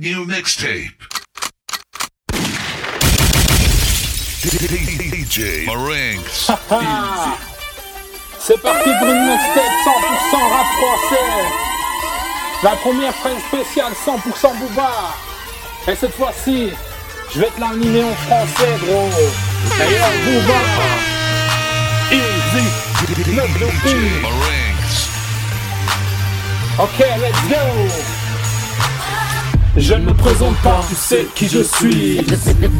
new mixtape. DJ Marinx. C'est parti pour une mixtape 100% rap français. La première phrase spéciale 100% Booba. Et cette fois-ci, je vais te l'animer en français, gros. D'ailleurs, Booba. Easy. Marinx. Ok, let's go. Je ne me présente pas, tu sais qui je suis.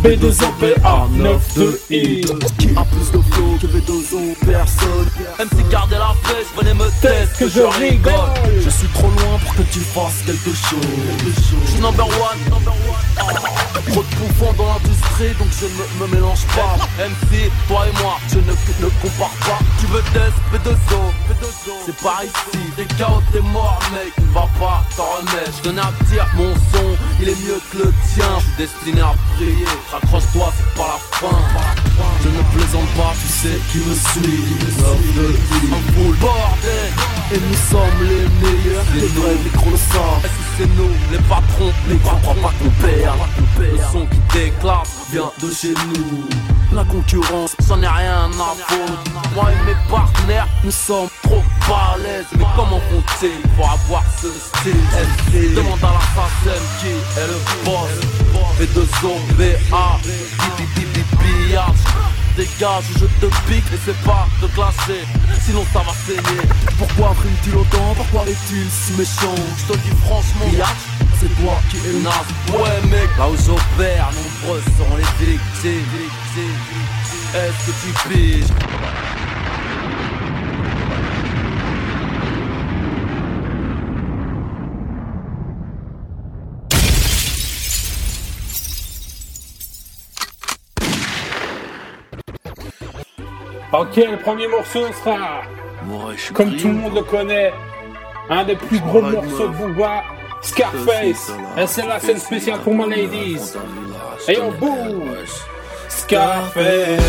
B2OPA 92I. Qui a plus de flow que V2O Personne. Même si garder la pêche, venez me tester que je rigole. Je suis trop loin pour que tu fasses quelque chose. Je suis number one, number one. Ah, Trop de bouffons dans l'industrie donc je ne me mélange pas. MC, toi et moi, je ne, ne compare pas. Tu veux test, V2O, V2O C'est par ici, t'es KO, t'es mort mec, il va pas t'en remettre. Je tenais à dire, mon son, il est mieux que le tien. Je suis destiné à briller, raccroche-toi, c'est pas la fin. Je ne plaisante pas, tu sais qui me suit Un full bordel. Et nous sommes les meilleurs. Les vrais micros le savent. Est-ce que c'est nous, les patrons? Les gars, crois pas qu'on perd. Le son qui déclare vient de chez nous. La concurrence, j'en ai rien à foutre. Moi et mes partenaires, nous sommes trop balèzes Mais comment compter pour avoir ce style? Demande à la qui est le boss. V2O, VA, Billard. Dégage je te pique, n'essaie pas de clasher Sinon ça va saigner. Pourquoi prime-t-il autant Pourquoi est-il si méchant? Je te dis franchement c'est toi qui es naze. Ouais mec, là où j'opère Nombreux seront les victimes. Est-ce que tu piges? Ok, le premier morceau sera, Ouais, comme tout le monde le connaît, un des plus gros morceaux de Booba, Scarface. C'est la scène spéciale pour my ladies. Et on boum Scarface.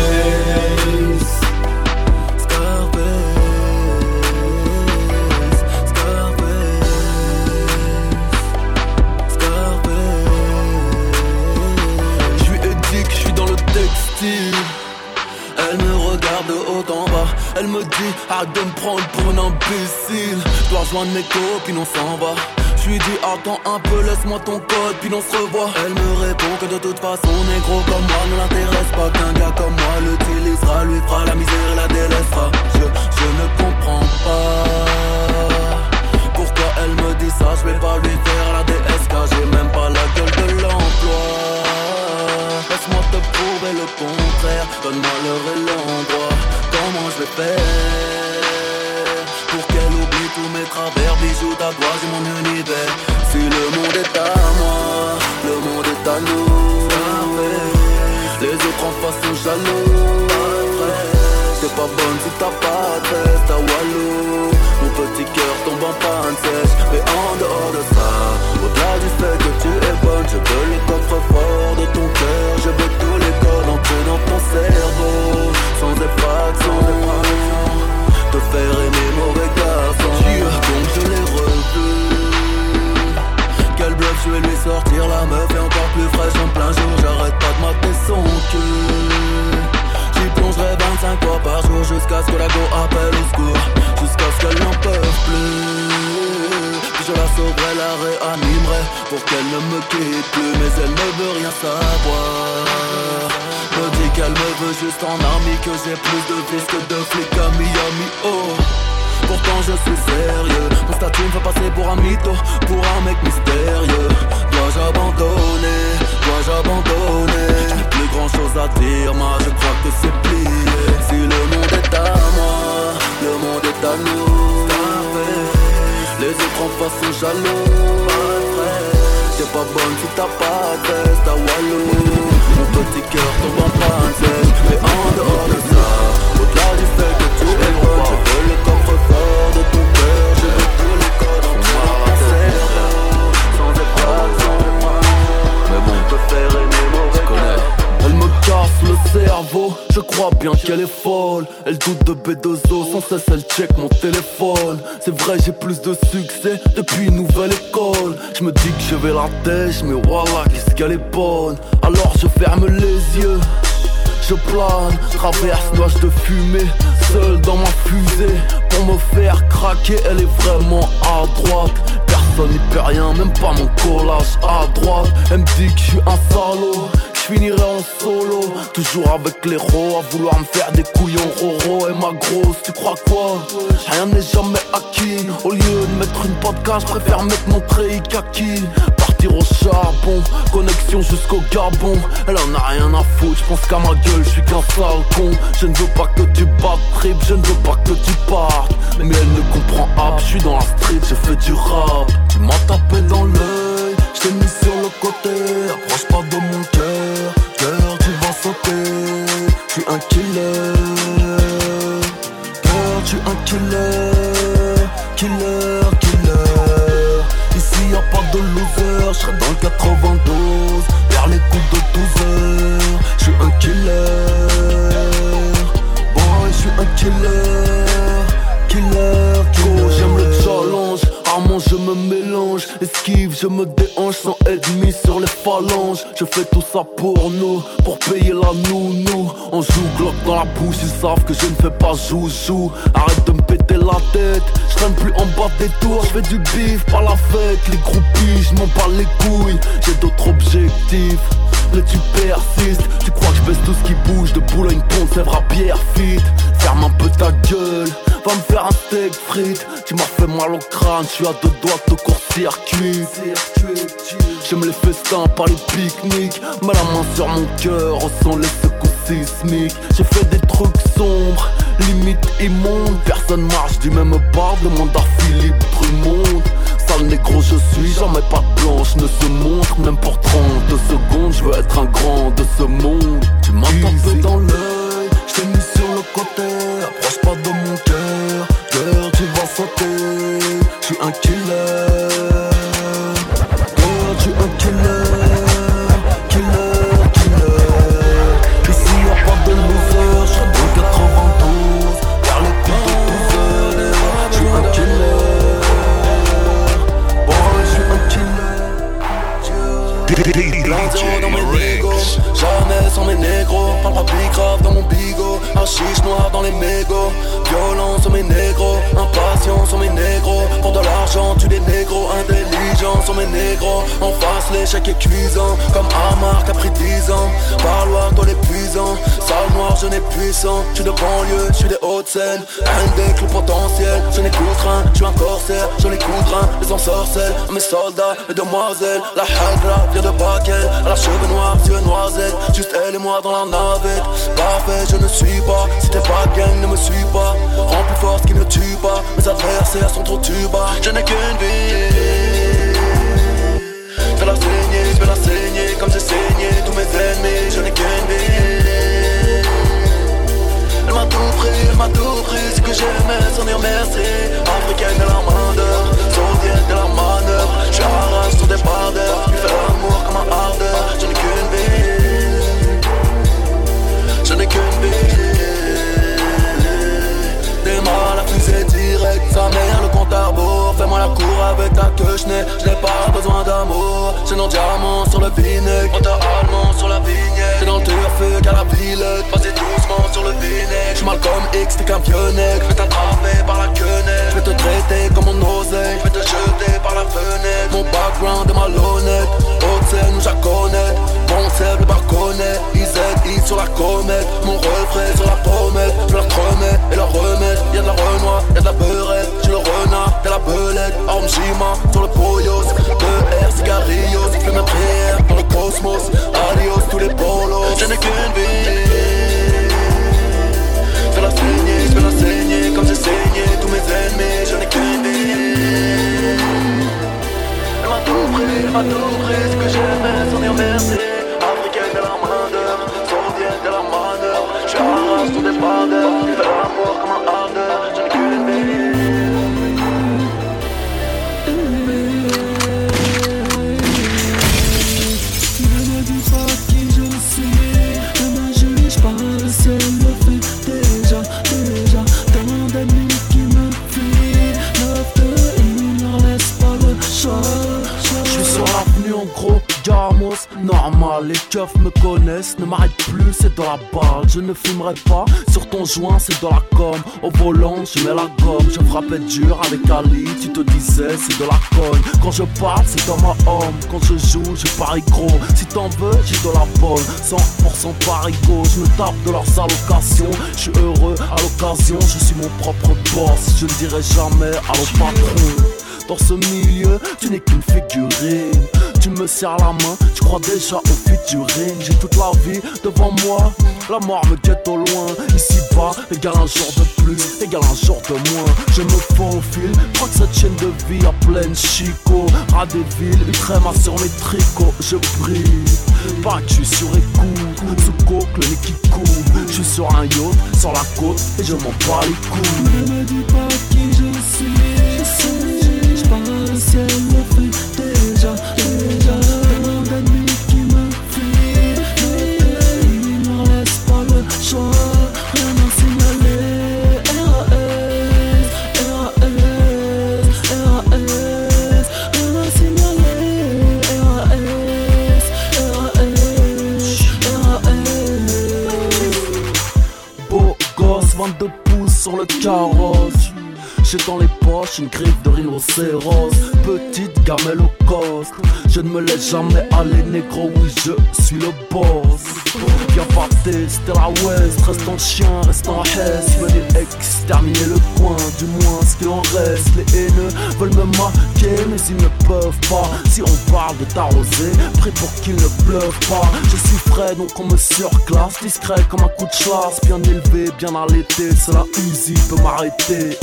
Je lui ai dit que je suis dans le textile. Elle me regarde de haut en bas. Elle me dit arrête de me prendre pour un imbécile. Je dois rejoindre mes copines, on s'en va. Je lui dis attends un peu, laisse-moi ton code, puis on se revoit. Elle me répond que de toute façon, négro comme moi ne l'intéresse pas. Qu'un gars comme moi l'utilisera, lui fera la misère et la délaissera. Je, je ne comprends pas. Pourquoi elle me dit ça, je vais pas lui faire la DSK J'ai même pas la gueule de l'emploi Laisse-moi te prouver le contraire Donne-moi l'heure et l'endroit Comment je vais faire? Mon univers. Si le monde est à moi. Le monde est à nous. Les autres en face sont jaloux. T'es pas bonne si t'as pas de test à Mon petit cœur tombe en panne sèche. Mais en dehors en plein jour J'arrête pas de mater son cul. J'y plongerai 25 fois par jour Jusqu'à ce que la go appelle au secours. Jusqu'à ce qu'elle n'en peut plus. Puis je la sauverai, la réanimerai Pour qu'elle ne me quitte plus. Mais elle ne veut rien savoir. Me dit qu'elle me veut juste en army Que j'ai plus de vis que de flics à Miami. Oh. Pourtant je suis sérieux. Mon statut me fait passer pour un mytho Pour un mec mystérieux. Dois-je abandonner? Dois-je n'ai plus grand chose à dire Moi je crois que c'est plié. Si le monde est à moi Le monde est à nous. Les autres en face sont jaloux. T'es pas bonne si t'as pas veste à Walou Elle doute de B2O, sans cesse elle check mon téléphone. C'est vrai, j'ai plus de succès depuis une nouvelle école. Je me dis que je vais la mais voilà, qu'est-ce qu'elle est bonne. Alors je ferme les yeux. Je plane, traverse nuage de fumée, seul dans ma fusée. Pour me faire craquer, elle est vraiment à droite. Personne n'y peut rien, même pas mon collage à droite. Elle me dit que je suis un salaud je finirai en solo. Toujours avec les ros à vouloir me faire des couillons roro. Et ma grosse, tu crois quoi? Rien n'est jamais acquis. Au lieu de mettre une podcast, je préfère mettre mon kaki Partir au charbon, connexion jusqu'au Gabon. Elle en a rien à foutre, je pense qu'à ma gueule, je suis qu'un sale con. Je ne veux pas que tu battes trip, je ne veux pas que tu partes. Mais elle ne comprend pas, je suis dans la street, je fais du rap. Tu m'as tapé dans l'œil, je t'ai mis sur le côté. Approche pas de mon cœur, cœur tu vas sauter. Suis un killer. Cœur tu un killer. Killer, killer. Ici y a pas de loser, je serai dans le 92 Vers les coups de 12 heures. Je suis un killer. Boy, je suis un killer. Killer, Rarement je me mélange, esquive, je me déhanche sans ennemi sur les phalanges. Je fais tout ça pour nous, pour payer la nounou. On joue Glock dans la bouche, ils savent que je ne fais pas joujou. Arrête de me péter la tête, je traîne plus en bas des tours. Je fais du bif, pas la fête, les groupies, je m'en bats les couilles. J'ai d'autres objectifs. Mais tu persistes, tu crois que je baisse tout ce qui bouge De Boulogne, Pont, Sèvres à Pierrefitte Ferme un peu ta gueule, va me faire un steak frites. Tu m'as fait mal au crâne, suis à deux doigts de court-circuit. J'aime les festins, pas les pique-niques. Mets la main sur mon cœur, ressens les secousses sismiques. J'ai fait des trucs sombres, limite immondes. Personne marche du même pas, demande à Philippe Drummond Sale négro je suis, jamais pas blanche. Ne se montre Même pour 30 secondes, je veux être un grand de ce monde. Tu m'as tapé dans l'œil, je t'ai mis sur le côté. Approche pas de mon cœur, cœur tu vas sauter. Je suis un killer bigot Hachiche noir dans les mégots. Violent sur mes négros Impatient sur mes négros. Pour de l'argent tu des négros Intelligent sur mes négros. En face l'échec est cuisant Comme Amar qui a pris 10 ans. Parloir toi l'épuisant. Sale noir je n'ai puissant. Je suis de banlieue, je suis des hautes scènes. Indec le potentiel Je n'écoute rien, je suis un corsaire Je n'écoute rien, les ensorcelles Mes soldats, mes demoiselles. La hagra vient de Bakel À la cheveux noirs, yeux noisettes. Juste elle et moi dans la navette. Parfait, je ne suis pas. Si t'es pas gang, ne me suis pas. Rends plus fort ce qui ne tue pas. Mes adversaires sont trop tuba Je n'ai qu'une vie Fais la saigner, je vais la saigner Comme j'ai saigné tous mes ennemis Je n'ai qu'une vie Elle m'a tout pris, elle m'a tout pris Ce que j'aimais, sans dire merci. Africaine de la main d'œuvre Saoudienne de la manœuvre Je suis rage sur des bardeurs Lui fais l'amour comme un ardeur direct Sa mère le compte à rebours. Fais-moi la cour avec ta queue Je n'ai, pas besoin d'amour. C'est nos diamants sur le vinaigre Moteur allemand sur la vignette. C'est dans le turfu qu'à la Villette Vas-y doucement sur le vinaigre J'suis mal comme X, t'es qu'un vieux nègre. Je vais t'attraper par la quenelle. Je vais te traiter comme mon oseille Je vais te jeter par la fenêtre. Mon background est malhonnête. Haute scène où je la connais Bon sève le barconnet. IZI sur la comète. Mon refrain Arme Jima sur le 2R cigarillos Fais mes prières dans le cosmos Adios tous les polos. Je n'ai qu'une vie. Fais la saigner, je la Comme j'ai saigné tous mes ennemis Je n'ai qu'une vie. Elle m'a tout pris, elle m'a tout pris Ce que j'aimais dire merci ne m'arrête plus, c'est de la balle, je ne fumerai pas, sur ton joint c'est de la com, au volant je mets la gomme, je frappais dur avec Ali, tu te disais c'est de la conne, quand je parle c'est dans ma homme, quand je joue je parie gros, si t'en veux j'ai de la bonne, 100% parigo, je me tape de leurs allocations, je suis heureux à l'occasion, je suis mon propre boss, je ne dirai jamais à l'autre patron. Dans ce milieu, tu n'es qu'une figurine. Tu me serres la main, tu crois déjà au futurine. J'ai toute la vie devant moi, la mort me guette au loin. Ici bas, égale un jour de plus, égale un jour de moins. Je me faufile, crois que cette chaîne de vie à pleine chico. À des villes, Utrema sur mes tricots, je brille. Pas que je suis sur écoute, sous coque, le nez qui coule. Je suis sur un yacht, sur la côte, et je m'en bats les couilles. Pouces sur le carrosse. J'ai dans les poches une griffe de rhinocéros. Petite gamelle au cost. Je ne me laisse jamais aller, négro. Oui, je suis le boss. Viens pas tester la West. Reste en chien, reste en hesse. Venez exterminer le coin, du moins ce qu'il en reste. Les haineux veulent me marquer, mais ils ne peuvent pas. Si on parle de t'arroser, prêt pour qu'il ne pleuve pas. Je suis frais, donc on me surclasse. Discret comme un coup de chasse. Bien élevé, bien allaité. C'est la peut m'arrêter.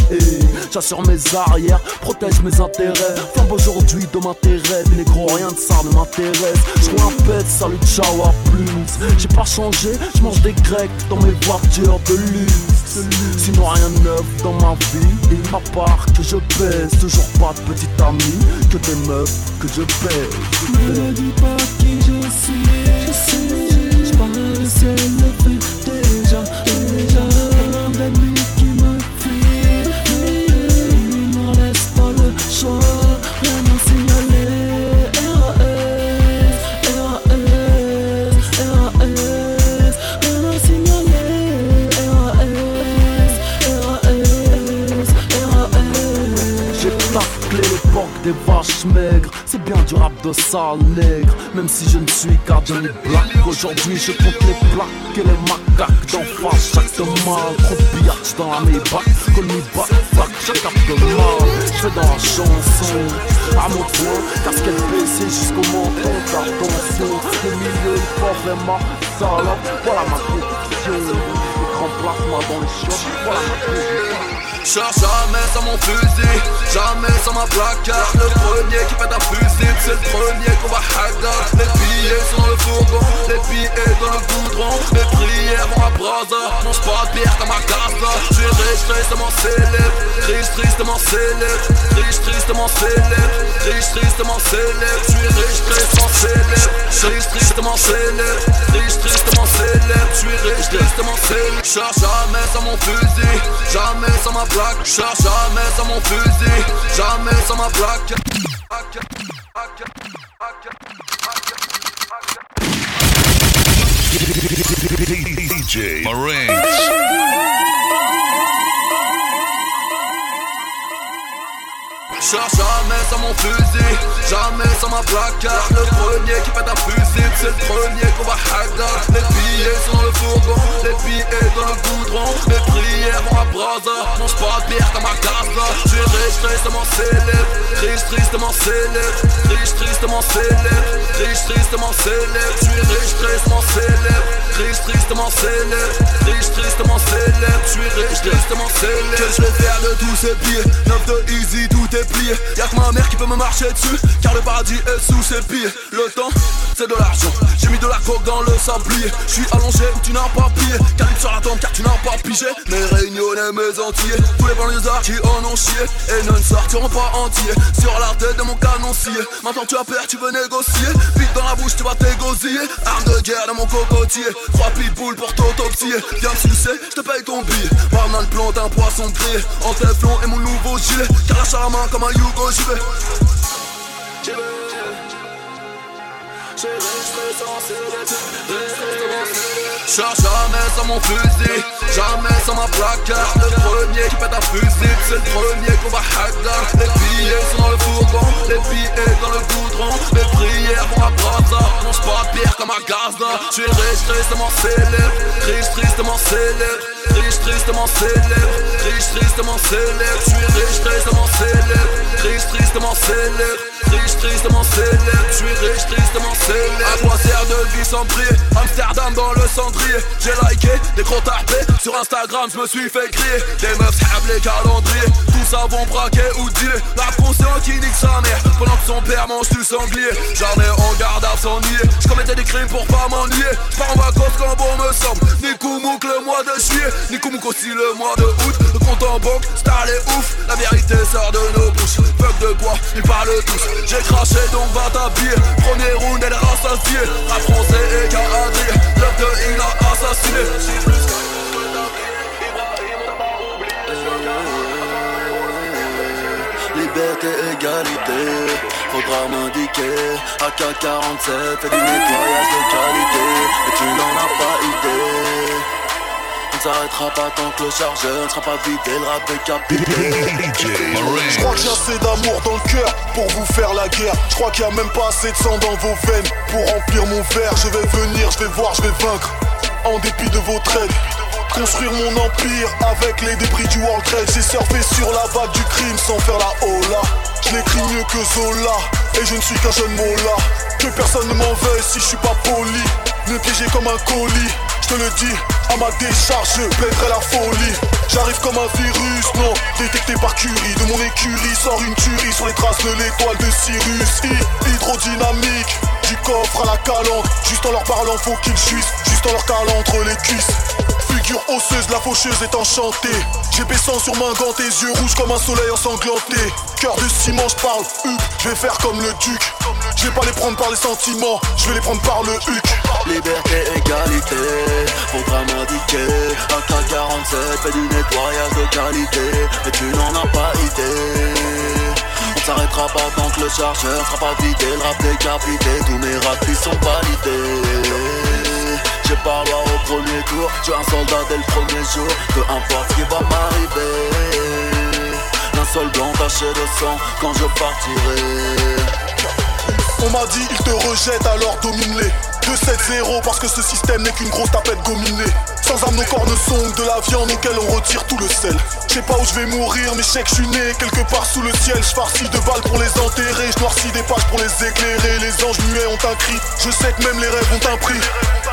J'assure mes arrières, protège mes intérêts. Flambe aujourd'hui de m'intérêt. Négro, rien de ça ne m'intéresse. Je un pet, salut, ciao, à plus. J'ai pas changé, je mange des grecs dans mes voitures de luxe. Sinon rien de neuf dans ma vie, et à part que je pèse. Toujours pas de petite amie, que des meufs que je pèse. Ne dis pas qui je suis, je sais, je parle le des vaches maigres. C'est bien du rap de sale nègre Même si je ne suis qu'un Johnny Black. Aujourd'hui je compte les plaques et les macaques d'en face. Chaque de mal, trop biatch dans la Maybach me back, back, je capte mal. Je fais dans la chanson. À mon point, casquette baissée jusqu'au menton. Attention, le milieu est pas vraiment salope. Voilà ma position Écran plasma dans les chiottes Voilà ma position Cherche jamais sans mon fusil, jamais sans ma placard Le premier qui pète un fusil, c'est le premier qu'on va hagar Les billets sont dans le fourgon, les billets dans le goudron. Les prières vont à brasa, mange pas de bière comme à casa. Je suis riche, tristement célèbre, riche, tristement célèbre. Riche, tristement célèbre, riche, tristement célèbre. Je suis riche, tristement célèbre, riche, tristement célèbre. Riche, tristement célèbre, je suis riche, tristement célèbre. Cherche jamais sans mon fusil, jamais sans ma plaque Cherche jamais sans mon fusil, jamais sans ma plaque DJ Marinks. Jamais sans mon fusil, jamais sans ma placard. Le premier qui pète un fusil, c'est le premier qu'on va hagar Les billets sont dans le fourgon, les billets dans le goudron. Les prières vont à brasa, mange pas de bière comme à casa. Je suis riche, tristement célèbre, riche, tristement célèbre Riche, tristement célèbre, riche, tristement célèbre. Je suis riche, tristement célèbre, riche, tristement célèbre Riche, tristement célèbre, je suis riche, tristement célèbre. Que je vais faire de tous ces billets, 9 de easy, tout est Y'a que ma mère qui peut me marcher dessus Car le paradis est sous ses pieds. Le temps c'est de l'argent. J'ai mis de la coke dans le sablier. Je suis allongé où tu n'as pas plié. Calibre sur la tombe car tu n'as pas pigé. Mes réunionnais, mes entiers. Tous les banlieusards qui en ont chié. Et ne sortiront pas entiers. Sur la tête de mon canoncier. Maintenant tu as peur, tu veux négocier. Vite dans la bouche, tu vas t'égosiller. Arme de guerre dans mon cocotier. Trois pitbulls pour t'autopsier. Viens me sucer, je te paye ton billet. Banane plante, un poisson grillé. En téflon et mon nouveau gilet. Car la main comme un you go, ship it. Cherche jamais sans mon fusil, jamais sans ma placard Le premier qui pète un fusil, c'est le premier qu'on va hagar Les billets sont dans le fourgon, les billets dans le goudron. Les prières vont à brasa, mange pas pire comme un gazda. Je suis riche, tristement célèbre, riche, tristement célèbre. Riche, tristement célèbre, riche, tristement célèbre. Je suis riche, tristement célèbre, riche, tristement célèbre Riche, tristement célèbre, je suis riche, tristement célèbre. À quoi sert de vie sans prier. Amsterdam dans le cendrier. J'ai liké des gros tapés Sur Instagram je me suis fait crier. Des meufs sables les calendriers. Tout ça vont braquer ou dealer La conscience qui nique sa mère. Pendant que son père mange du sanglier. Jamais en garde à s'ennuyer. Je commettais des crimes pour pas m'ennuyer. Je en vacances quand bon me semble. Ni Koumouk le mois de juillet. Ni Koumouk aussi le mois de août. Le compte en banque, star les ouf. La vérité sort de nos bouches de quoi, ils parlent tous. J'ai craché donc va t'habiller Premier round elle est rassasiée Rap français et Kadri L'œuf de il a assassiné. Liberté, égalité, faudra m'indiquer AK-47 fait du nettoyage de qualité. Et tu n'en as pas idée on s'arrêtera pas tant que le chargeur ne sera pas vidé, le rap décapité. Je crois que j'ai assez d'amour dans le cœur pour vous faire la guerre. Je crois qu'il y a même pas assez de sang dans vos veines pour remplir mon verre. Je vais venir, je vais voir, je vais vaincre. En dépit de vos trades. Construire mon empire avec les débris du World Trade. J'ai surfé sur la vague du crime sans faire la hola. Je l'écris mieux que Zola et je ne suis qu'un jeune mola. Que personne ne m'en veuille si je suis pas poli. Me piéger comme un colis. Je te le dis, à ma décharge, je plaiderai la folie. J'arrive comme un virus, non, détecté par Curie. De mon écurie sort une tuerie sur les traces de l'étoile de Cyrus. Hy- hydrodynamique, du coffre à la calandre. Juste en leur parlant, faut qu'ils jouissent. Juste en leur calant entre les cuisses. Figure osseuse, la faucheuse est enchantée. J'ai baissant sur main gant, tes yeux rouges comme un soleil ensanglanté. Cœur de ciment, je parle huc, je vais faire comme le duc. Je vais pas les prendre par les sentiments, je vais les prendre par le huc. Liberté, égalité, faudra m'indiquer. AK-47 fait du nettoyage de qualité. Et tu n'en as pas idée On s'arrêtera pas tant que le chargeur sera pas vidé Le rap décapité, tous mes raps sont validés. J'ai pas loi au premier tour, je suis un soldat dès le premier jour. Peu importe ce qui va m'arriver. Un seul blanc taché de sang quand je partirai. On m'a dit, il te rejette, alors domine-les. 2-7-0 parce que ce système n'est qu'une grosse tapette gominée. Sans âme, nos corps ne sont de la viande auquel on retire tout le sel. Je sais pas où je vais mourir, mais je que je né quelque part sous le ciel. Je de balles pour les enterrer, je noircis des pages pour les éclairer. Les anges muets ont un cri, je sais que même les rêves ont un prix.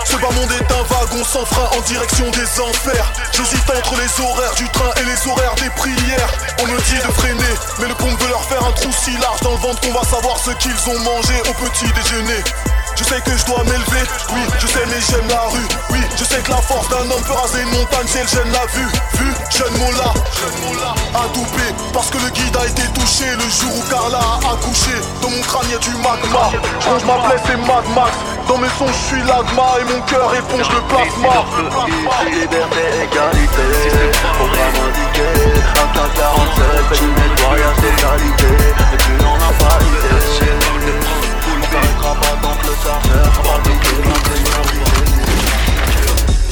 Ce bas monde est un wagon sans frein en direction des enfers. J'hésite entre les horaires du train et les horaires des prières. On me dit de freiner, mais le pompe veut leur faire un trou si large dans le ventre qu'on va savoir ce qu'ils ont mangé au petit déjeuner. Je sais que je dois m'élever, oui, je sais mais j'aime la rue, oui, je sais que la force d'un homme peut raser une montagne si elle gêne la vue, vue, jeune Mola, jeune adoubé, parce que le guide a été touché le jour où Carla a accouché, dans mon crâne y'a du magma, je range ma plaie c'est Mad Max, dans mes sons je suis l'agma et mon cœur éponge le plasma. Liberté, égalité, programme indiqué AK-47, fait du nettoyage de qualité Et tu n'en as pas tant que le chargeur sera vidé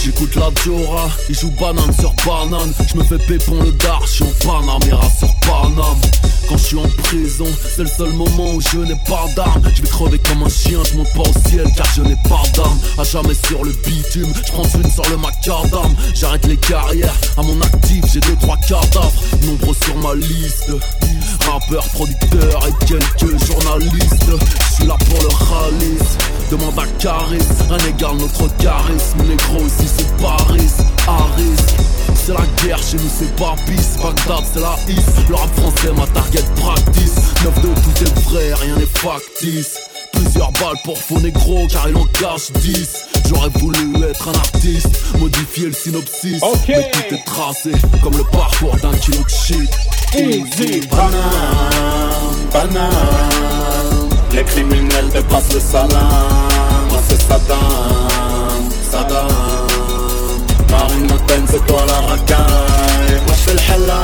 J'écoute la Diora, il joue banane sur banane. Je me fais pépon le dar, je suis en Panamera sur Paname. Quand je suis en prison, c'est le seul moment où je n'ai pas d'armes. Je vais crever comme un chien, je monte pas au ciel car je n'ai pas d'armes. À jamais sur le bitume, je prends une sur le macadam. J'arrête les carrières, à mon actif j'ai deux trois cadavres. Nombreux sur ma liste Rappeur, producteur et quelques journalistes. Je suis là pour le ralice Demande à Caris, rien n'égale notre charisme. Négro ici c'est Paris, Harris c'est la guerre, chez nous c'est Babis Bagdad c'est la is, le rap français ma target practice. 9 de tout est vrai, rien n'est factice. Plusieurs balles pour faux négro car il en cache 10 J'aurais voulu être un artiste, modifier le synopsis. Ok. Mais tout est tracé comme le parcours d'un kilo de shit. Easy, Banane, banane. Les criminels dépassent le salam. Moi c'est Saddam, Saddam Marine Le Pen c'est toi la racaille Moi j'fais le hella,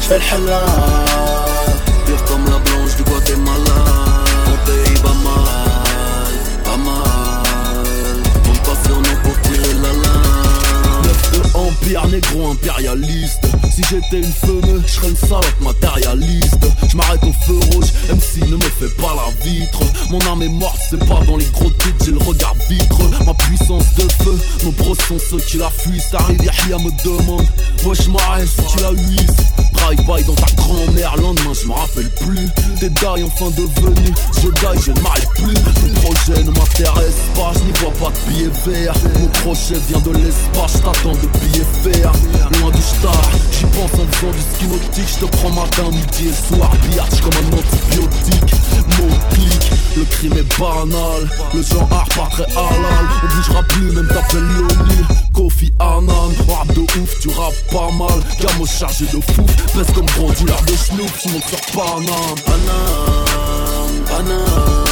j'fais le hella Pire négro impérialiste. Si j'étais une femme, je serais une salope matérialiste. Je m'arrête au feu rouge, MC ne me fait pas la vitre. Mon âme est morte, c'est pas dans les gros titres, j'ai le regard vitre. Ma puissance de feu, nos bros sont ceux qui la fuient. Ça arrive, Yahya me demande, wesh m'arrête si tu la huisses. Drive-by dans ta grand-mère, lendemain je me rappelle plus. Tes dailles en fin de venue, je daille, je ne m'arrête plus. Ton projet ne m'intéresse pas, je n'y vois pas de billets verts. Mon projet vient de l'espace, t'attends de billets verts. Loin du star, j'y pense en faisant du ski nautique. Je te prends matin, midi et soir, biatch comme un antibiotique. Mon clic, le crime est banal. Le genre art pas très halal. On bougera plus, même t'appelles l'ONU. Kofi Annan, rap de ouf, tu rappes pas mal. Gamo chargé de fou, pèse comme dealer de snoop, tu montes sur Panam. Panam, Panam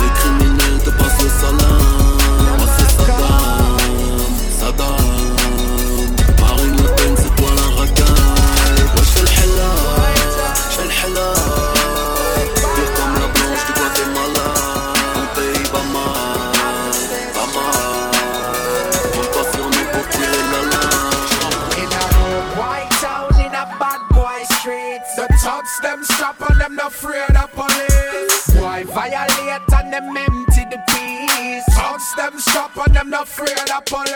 Les criminels te passent le salam on them, not afraid of police.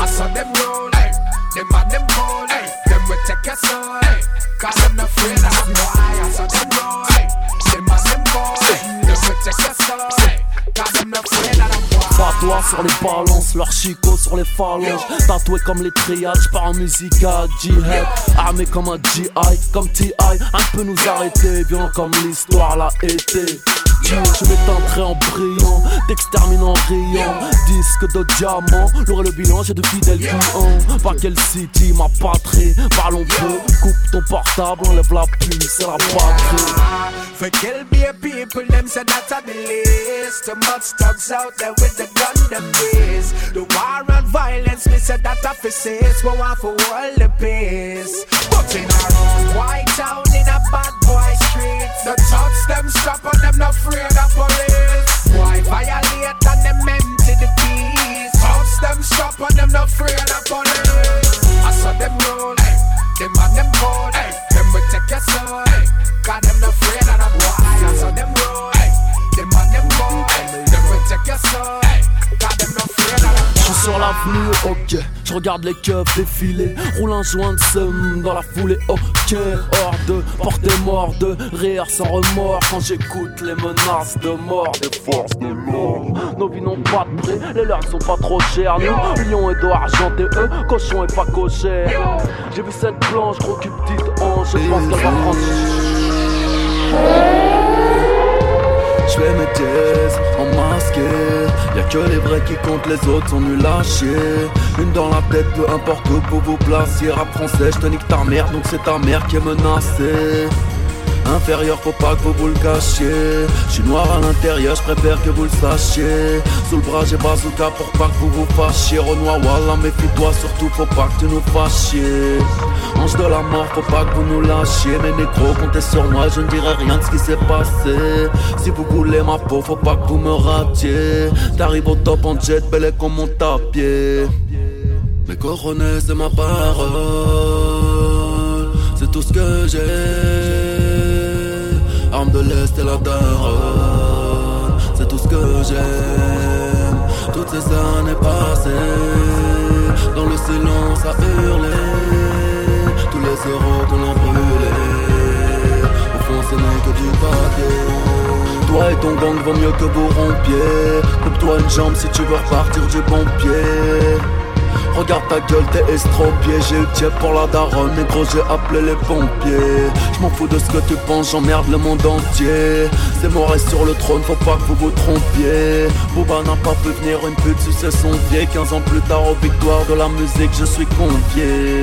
I saw them roll, hey. them and them cold, hey. them will take your soul, hey. cause them not afraid of why? I saw them roll, hey. them and them cold, hey. them will take your soul, hey. cause them not afraid of why? Patois sur les balances, leur chico sur les phalanges Tatoué comme les triades, j'pars en musique à jihad Armé comme un GI, comme T.I. Un peu nous arrêter, violent comme l'histoire l'a été je t'entrer en brillant, t'extermine en riant Disque de diamant, l'aurait le bilan, j'ai de fidèles clients Pas quel city, ma patrie, parlons peu Coupe ton portable, enlève la puce, c'est la batterie For kill be people, them say that's on the list. Too much thugs out there with the gun, them days. The war and violence, me say that a faces. We want for world the peace. But in our own white town, in a bad boy street, the thugs them strap on them, not afraid of police. Why violate and them empty the peace? Thugs them strap on them, not afraid of police. I saw them roll, hey. them and them cold, hey. them will take your soul. Hey. Cause them not afraid of them why I saw them roll Ok, je regarde les keufs défiler Roule un joint de seum dans la foulée, ok. Hors de porter mort de rire sans remords. Quand j'écoute les menaces de mort des forces de l'ordre. Nos vies n'ont pas de prix, les leurs sont pas trop chers. Nous, lion et dos argenté, eux, cochon et pas cocher J'ai vu cette blanche, gros cul petite hanche Je pense qu'elle va prendre Je fais mes en masqué Y'a que les vrais qui comptent, les autres sont nuls à Une dans la tête, peu importe où vous vous placiez. Rap français, je te nique ta mère, donc c'est ta mère qui est menacée Inférieur, faut pas que vous vous le cachiez. Je suis noir à l'intérieur, je préfère que vous le sachiez. Sous le bras j'ai bazooka pour pas que vous vous fâchiez. Renoir, Wallah, méfie-toi, surtout faut pas que tu nous fâchiez Ange de la mort, faut pas que vous nous lâchiez. Mes négros, comptez sur moi, je ne dirai rien de ce qui s'est passé. Si vous voulez ma peau, faut pas que vous me ratiez T'arrives au top en jet, bel et comme mon tapier. Mes coronets, c'est ma parole. C'est tout ce que j'ai Arme de l'Est et la daronne C'est tout ce que j'aime. Toutes ces années passées. Dans le silence à hurler. Tous les euros qu'on a brûlés. Au fond ce n'est que du papier. Toi et ton gang vaut mieux que vous rompiez Coupe-toi une jambe si tu veux repartir du bon pied Regarde ta gueule, t'es estropié. J'ai eu tiède pour la daronne, négro j'ai appelé les pompiers. Je m'en fous de ce que tu penses, j'emmerde le monde entier. C'est moi reste sur le trône, faut pas que vous vous trompiez. Booba n'a pas pu venir une pute sucer son pied 15 ans plus tard aux victoires de la musique je suis convié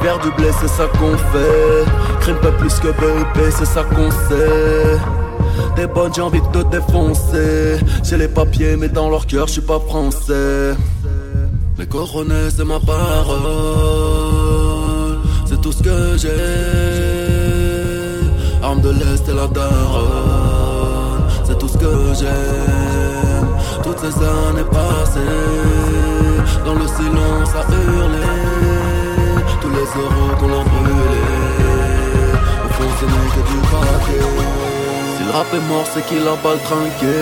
Faire du blé c'est ça qu'on fait. Crime pas plus que BEP c'est ça qu'on sait. T'es bonne j'ai envie de te défoncer. J'ai les papiers mais dans leur cœur je suis pas français les coronets c'est ma parole C'est tout ce que j'ai. Arme de l'Est et la daronne C'est tout ce que j'aime. Toutes ces années passées dans le silence à hurler Tous les euros qu'on leur brûlait Au fond ce n'est que du papier le rap est mort c'est qu'il a balle trinqué.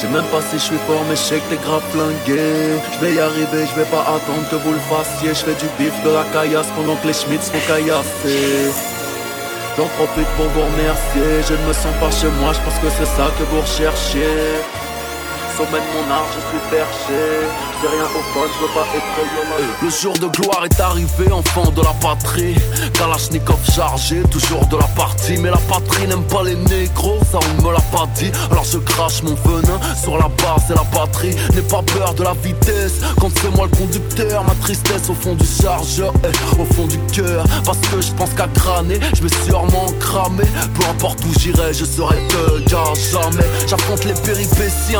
J'ai même pas si je suis fort mais je que t'es grave flingué. Je vais y arriver, je vais pas attendre que vous le fassiez. Je fais du bif de la caillasse pendant que les schmitts font caillasser J'en profite pour vous remercier. Je ne me sens pas chez moi, je pense que c'est ça que vous recherchiez sommet de mon art, je suis perché. J'ai rien au fond, je veux pas être Le jour de gloire est arrivé, enfant de la patrie. Kalachnikov chargé, toujours de la partie. Mais la patrie n'aime pas les négros, ça on ne me l'a pas dit. Alors je crache mon venin sur la base et la patrie. N'aie pas peur de la vitesse, quand c'est moi le conducteur. Ma tristesse au fond du chargeur, au fond du cœur. Parce que je pense qu'à crâner, je vais sûrement cramer. Peu importe où j'irai, je serai te gars jamais. J'affronte les péripéties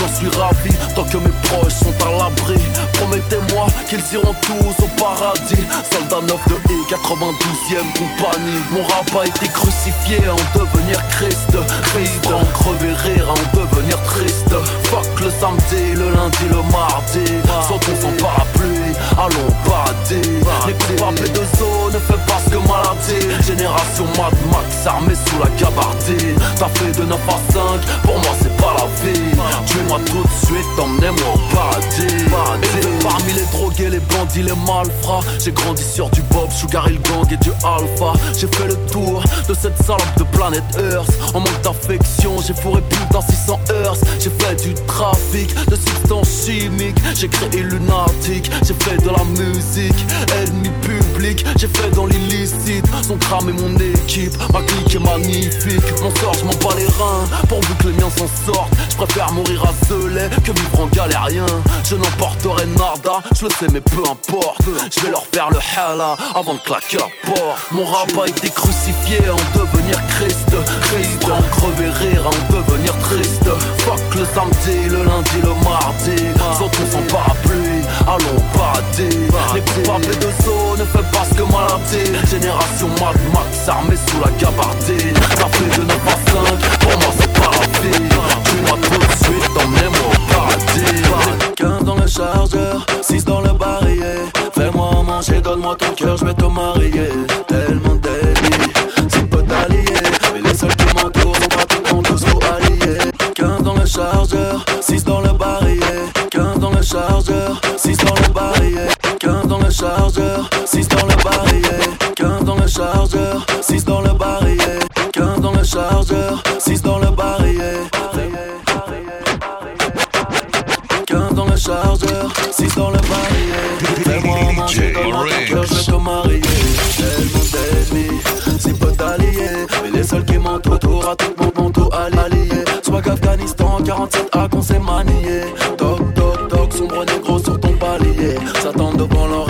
j'en suis ravi tant que mes proches sont à l'abri. Promettez-moi qu'ils iront tous au paradis. Soldat 9 de E, 92e compagnie. Mon rap a été crucifié en devenir Christ. Christ en crever rire, en devenir triste. Fuck le samedi, le lundi, le mardi. Sans parapluie, allons paradis. Les coupables de zone ne fait pas ce que maladie. Génération Mad Max armée sous la gabardine. T'as fait de 9 à 5, pour moi c'est pas la Tuez-moi tout de suite, emmenez-moi au paradis, Parmi les drogués, les bandits, les malfrats J'ai grandi sur du Bob, Sugar Hill Gang et du Alpha. J'ai fait le tour de cette salope de planète Earth. En manque d'affection, j'ai fourré plus d'un 600 heures J'ai fait du trafic de substances chimiques J'ai créé lunatique, j'ai fait de la musique Ennemi j'ai fait dans l'illicite Son cramé mon équipe, ma clique est magnifique. Mon sort, je m'en bats les reins. Pourvu que les miens s'en sortent je préfère mourir à Zelay que vivre en galérien. Je n'emporterai nada, je le sais mais peu importe. Je vais leur faire le hala avant de claquer la porte. Mon rap a été crucifié en devenir Christ. Christ en crever rire en devenir triste. Fuck le samedi, le lundi, le mardi. Sautons sans parapluie, allons au paradis Les coupables de zone ne pas ce que maladie Génération Mad Max armée sous la gabardine. Ça fait de 9 à 5, pour moi c'est pas la vie. Moi tout de suite, emmenez-moi au paradis 15 dans le chargeur, 6 dans le barillet. Fais-moi manger, donne-moi ton cœur, je vais te marier. Tellement délit, si peu d'alliés. Mais les seuls qui m'entourent sont pratiquement tous pour alliés 15 dans le chargeur, 6 dans le barillet. 15 dans le chargeur, chargeur, 6 dans le barillet 15 dans le chargeur, 6 dans le barillet 15 dans le chargeur, 6 dans le barillet 15 dans le chargeur, 6 dans le barillet Fais-moi manger dans mon cœur, je vais te marier. Tellement d'ennemis, si peu d'alliés Mais les seuls qui m'entourent à tout mon tout allié. Soit qu'Afghanistan, 47 A qu'on s'est manié. Toc toc toc, sombre négro sur ton palier. S'attendent devant leur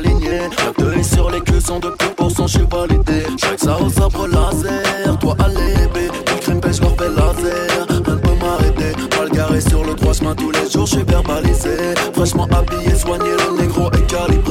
Le deuil sur les cuissons de plus pour je suis validé Chaque ça au sabre laser, toi à l'épée Du crime pêche, leur fait laser. Ne peut m'arrêter, mal garé sur le droit chemin. Tous les jours, je suis verbalisé. Fraîchement habillé, soigné, le négro est calibré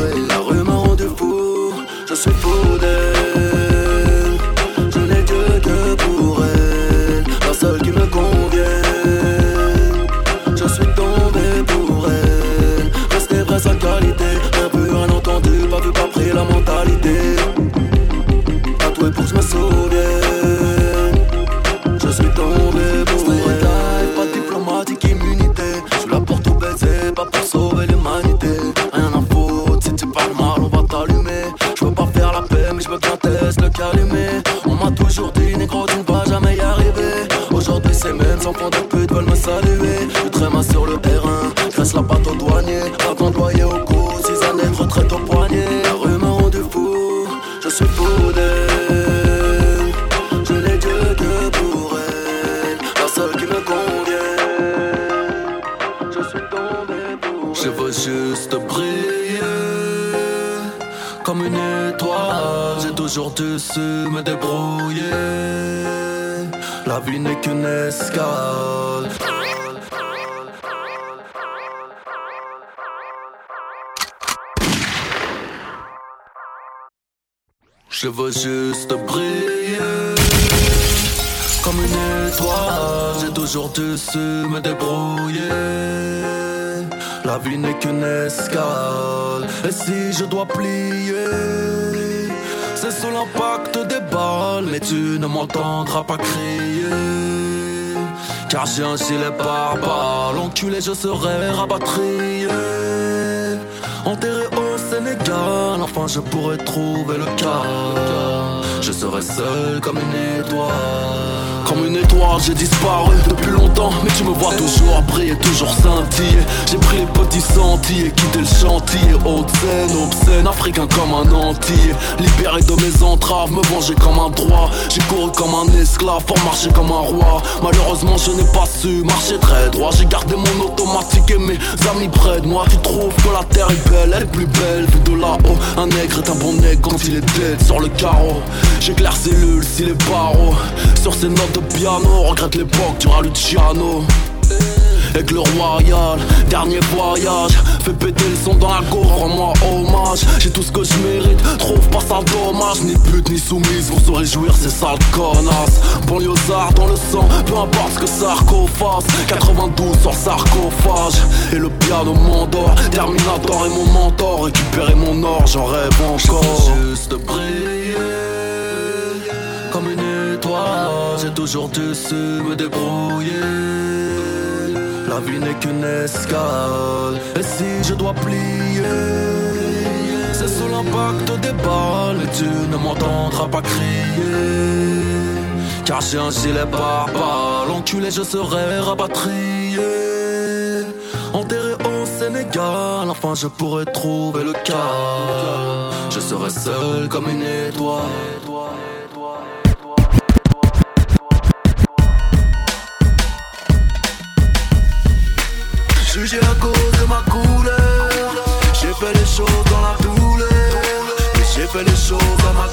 Je veux juste briller comme une étoile. J'ai toujours dû su me débrouiller. La vie n'est qu'une escale. Et si je dois plier, c'est sous l'impact des balles. Mais tu ne m'entendras pas crier. Car j'ai un gilet par balle. Enculé, je serai rapatrié. Enterré au Enfin je pourrais trouver le calme. Je serai seul comme une étoile. Comme une étoile, j'ai disparu depuis longtemps, mais tu me vois toujours briller, toujours scintiller. J'ai pris les petits sentiers, quitté le chantier, haute scène, obscène, africain comme un entier. Libéré de mes entraves, me venger comme un droit. J'ai couru comme un esclave pour marcher comme un roi. Malheureusement, je n'ai pas su marcher très droit. J'ai gardé mon automatique et mes amis près de moi. Tu trouves que la terre est belle, elle est plus belle vue de là-haut. Un nègre est un bon nègre quand il est dead sur le carreau. J'éclaire cellules si les barreaux. Sur ces notes de piano, regrette l'époque du Luciano. Aigle royal, dernier voyage. Fais péter le son dans la gorge, rends-moi hommage. J'ai tout ce que je mérite, trouve pas ça dommage. Ni pute ni soumise pour se réjouir, c'est ça le connasse Banlieusard dans le sang, peu importe ce que ça fasse. 92 sur sarcophage. Et le piano m'endort, Terminator est mon mentor. Récupérer mon or, j'en rêve encore. Juste J'ai toujours dû su me débrouiller. La vie n'est qu'une escale. Et si je dois plier C'est sous l'impact des balles tu ne m'entendras pas crier. Car j'ai un gilet par balle Enculé je serai rapatrié. Enterré au Sénégal Enfin je pourrais trouver le calme. Je serai seul comme une étoile Jugé à cause de ma couleur. J'ai fait les choses dans la douleur j'ai fait les choses dans ma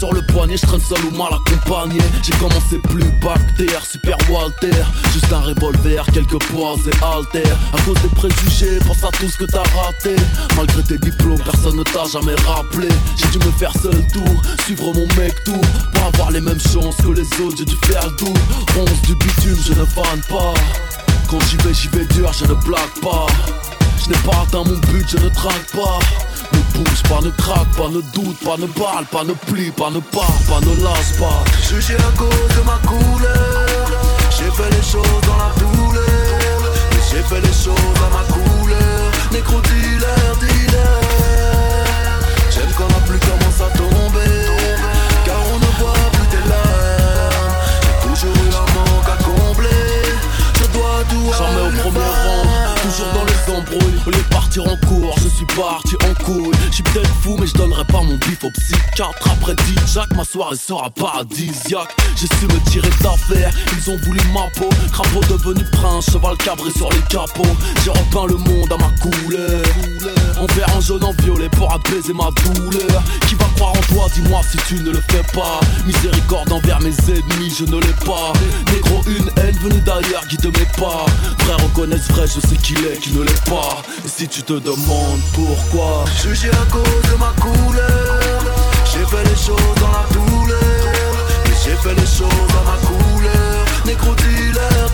sur le poignet, je traîne seul ou mal accompagné. J'ai commencé plus bactère, super Walter. Juste un revolver, quelques poids et haltères. À cause des préjugés, pense à tout ce que t'as raté. Malgré tes diplômes, personne ne t'a jamais rappelé. J'ai dû me faire seul tour, suivre mon mec tour Pour avoir les mêmes chances que les autres, j'ai dû faire le tour. Ronce du bitume, je ne fanne pas. Quand j'y vais, j'y vais dur, je ne blague pas. Je n'ai pas atteint mon but, je ne traque pas Bouge pas, ne craque pas, ne doute pas, ne parle pas, ne plie pas, ne pars pas, ne lâche pas. Jugé à cause de ma couleur J'ai fait les choses dans la douleur Mais j'ai fait les choses à ma couleur. Négro dealer, dealer. J'aime qu'on n'a plus commencé à tomber Car on ne voit plus tes larmes. J'ai toujours eu un manque à combler Je dois tout Jamais au premier rang Toujours dans les embrouilles, partir en cours, je suis parti en couille. J'suis peut-être fou, mais je donnerai pas mon bif au psychiatre. Après Jack, ma soirée sera paradisiaque. J'ai su me tirer d'affaire, ils ont voulu ma peau. Crapaud devenu prince, cheval cabré sur les capots. J'ai repeint le monde à ma couleur. En vert, en jaune, en violet pour apaiser ma douleur. Qui va croire en toi, dis-moi si tu ne le fais pas. Miséricorde envers mes ennemis, je ne l'ai pas. Négro, une haine venue d'ailleurs, guide mes pas. Frère, reconnaissent vrai, je sais qui l'est, qui ne l'est Et si tu te demandes pourquoi, jugé à cause de ma couleur. J'ai fait les choses dans la douleur. Mais j'ai fait les choses à ma couleur. Négro dealer,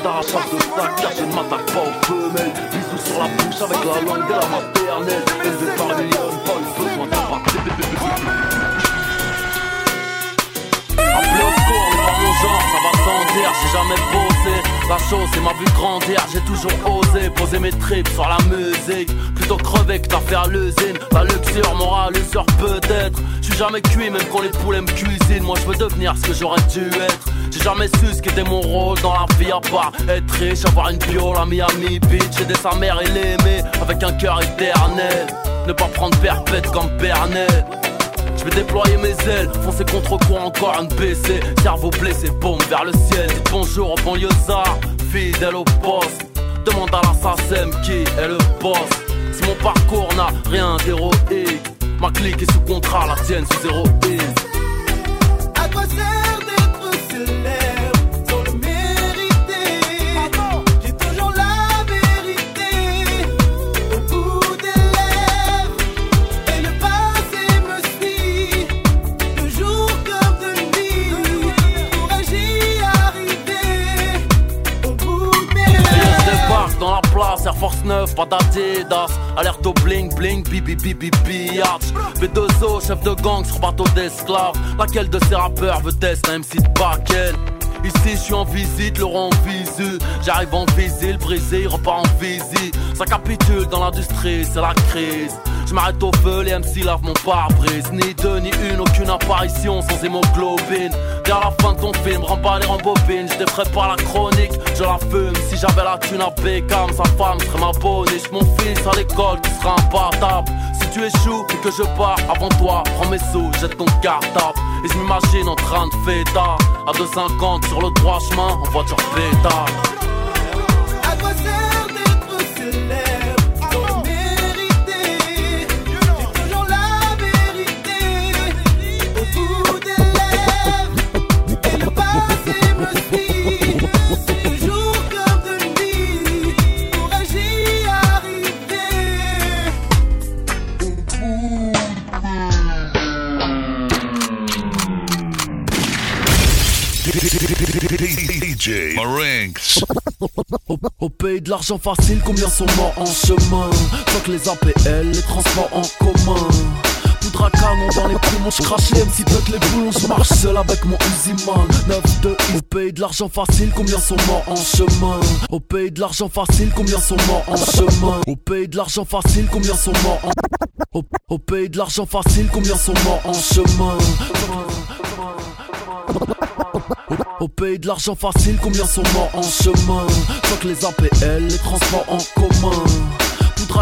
semelles. Pas d'arrachage de sac, car je ne m'attaque pas aux femelles. Bisous sur la bouche avec la langue de la maternelle. Élevé par les lions, pas le besoin d'un. Appelé au mon genre, ça va sans dire. j'ai jamais bossé. La chose, c'est ma vue grandir, j'ai toujours osé poser mes tripes sur la musique. Plutôt crever que fait à l'usine. La luxure, morale, l'usure peut-être. J'suis jamais cuit, même quand les poulets me cuisinent. Moi, je veux devenir ce que j'aurais dû être. J'ai jamais su ce qu'était mon rôle dans la vie à part être riche, avoir une bio, la Miami Beach, aider sa mère et l'aimer avec un cœur éternel. Ne pas prendre perpète comme Bernet. Je vais déployer mes ailes, foncer contre quoi encore un BC Cerveau blessé, bombe vers le ciel. Dites bonjour au banlieusard, fidèle au poste. Demande à l'assassin qui est le boss. Si mon parcours n'a rien d'héroïque Ma clique est sous contrat, la tienne sous zéro À quoi sert Air Force 9, pas d'Adidas. Alerte au bling bling, bibi bibi biatch. B2O, chef de gang sur bateau d'esclaves. Laquelle de ces rappeurs veut tester un MC de backen Ici je suis en visite, le rond visu. J'arrive en visile, brisé, il repart en visite Ça capitule dans l'industrie, c'est la crise. Je m'arrête au feu, les MC lavent mon pare-brise. Ni deux, ni une, aucune apparition sans hémoglobine Vers la fin de ton film, remballe les rembobines Je pas la chronique, je la fume. Si j'avais la thune à Beckham, sa femme serait ma boniche Mon fils à l'école qui sera imbattable. Si tu échoues et que je pars avant toi Prends mes sous, jette ton cartable. Et je m'imagine en train de fêter. À 2,50 sur le droit chemin en voiture pétard DJ Marinx. Au, pays de l'argent facile, combien sont morts en chemin? Que les APL, les transports en commun Canon dans les poumons, je crache les MC pète les boulons, je marche seul avec mon Uziman 9-2 Au pays de l'argent facile, combien sont morts en chemin? Au pays de l'argent facile, combien sont morts en chemin? Au pays de l'argent facile, combien sont morts en au, au pays de l'argent facile, combien sont morts en chemin? Au pays de l'argent facile, combien sont morts en chemin? Que les APL, les transports en commun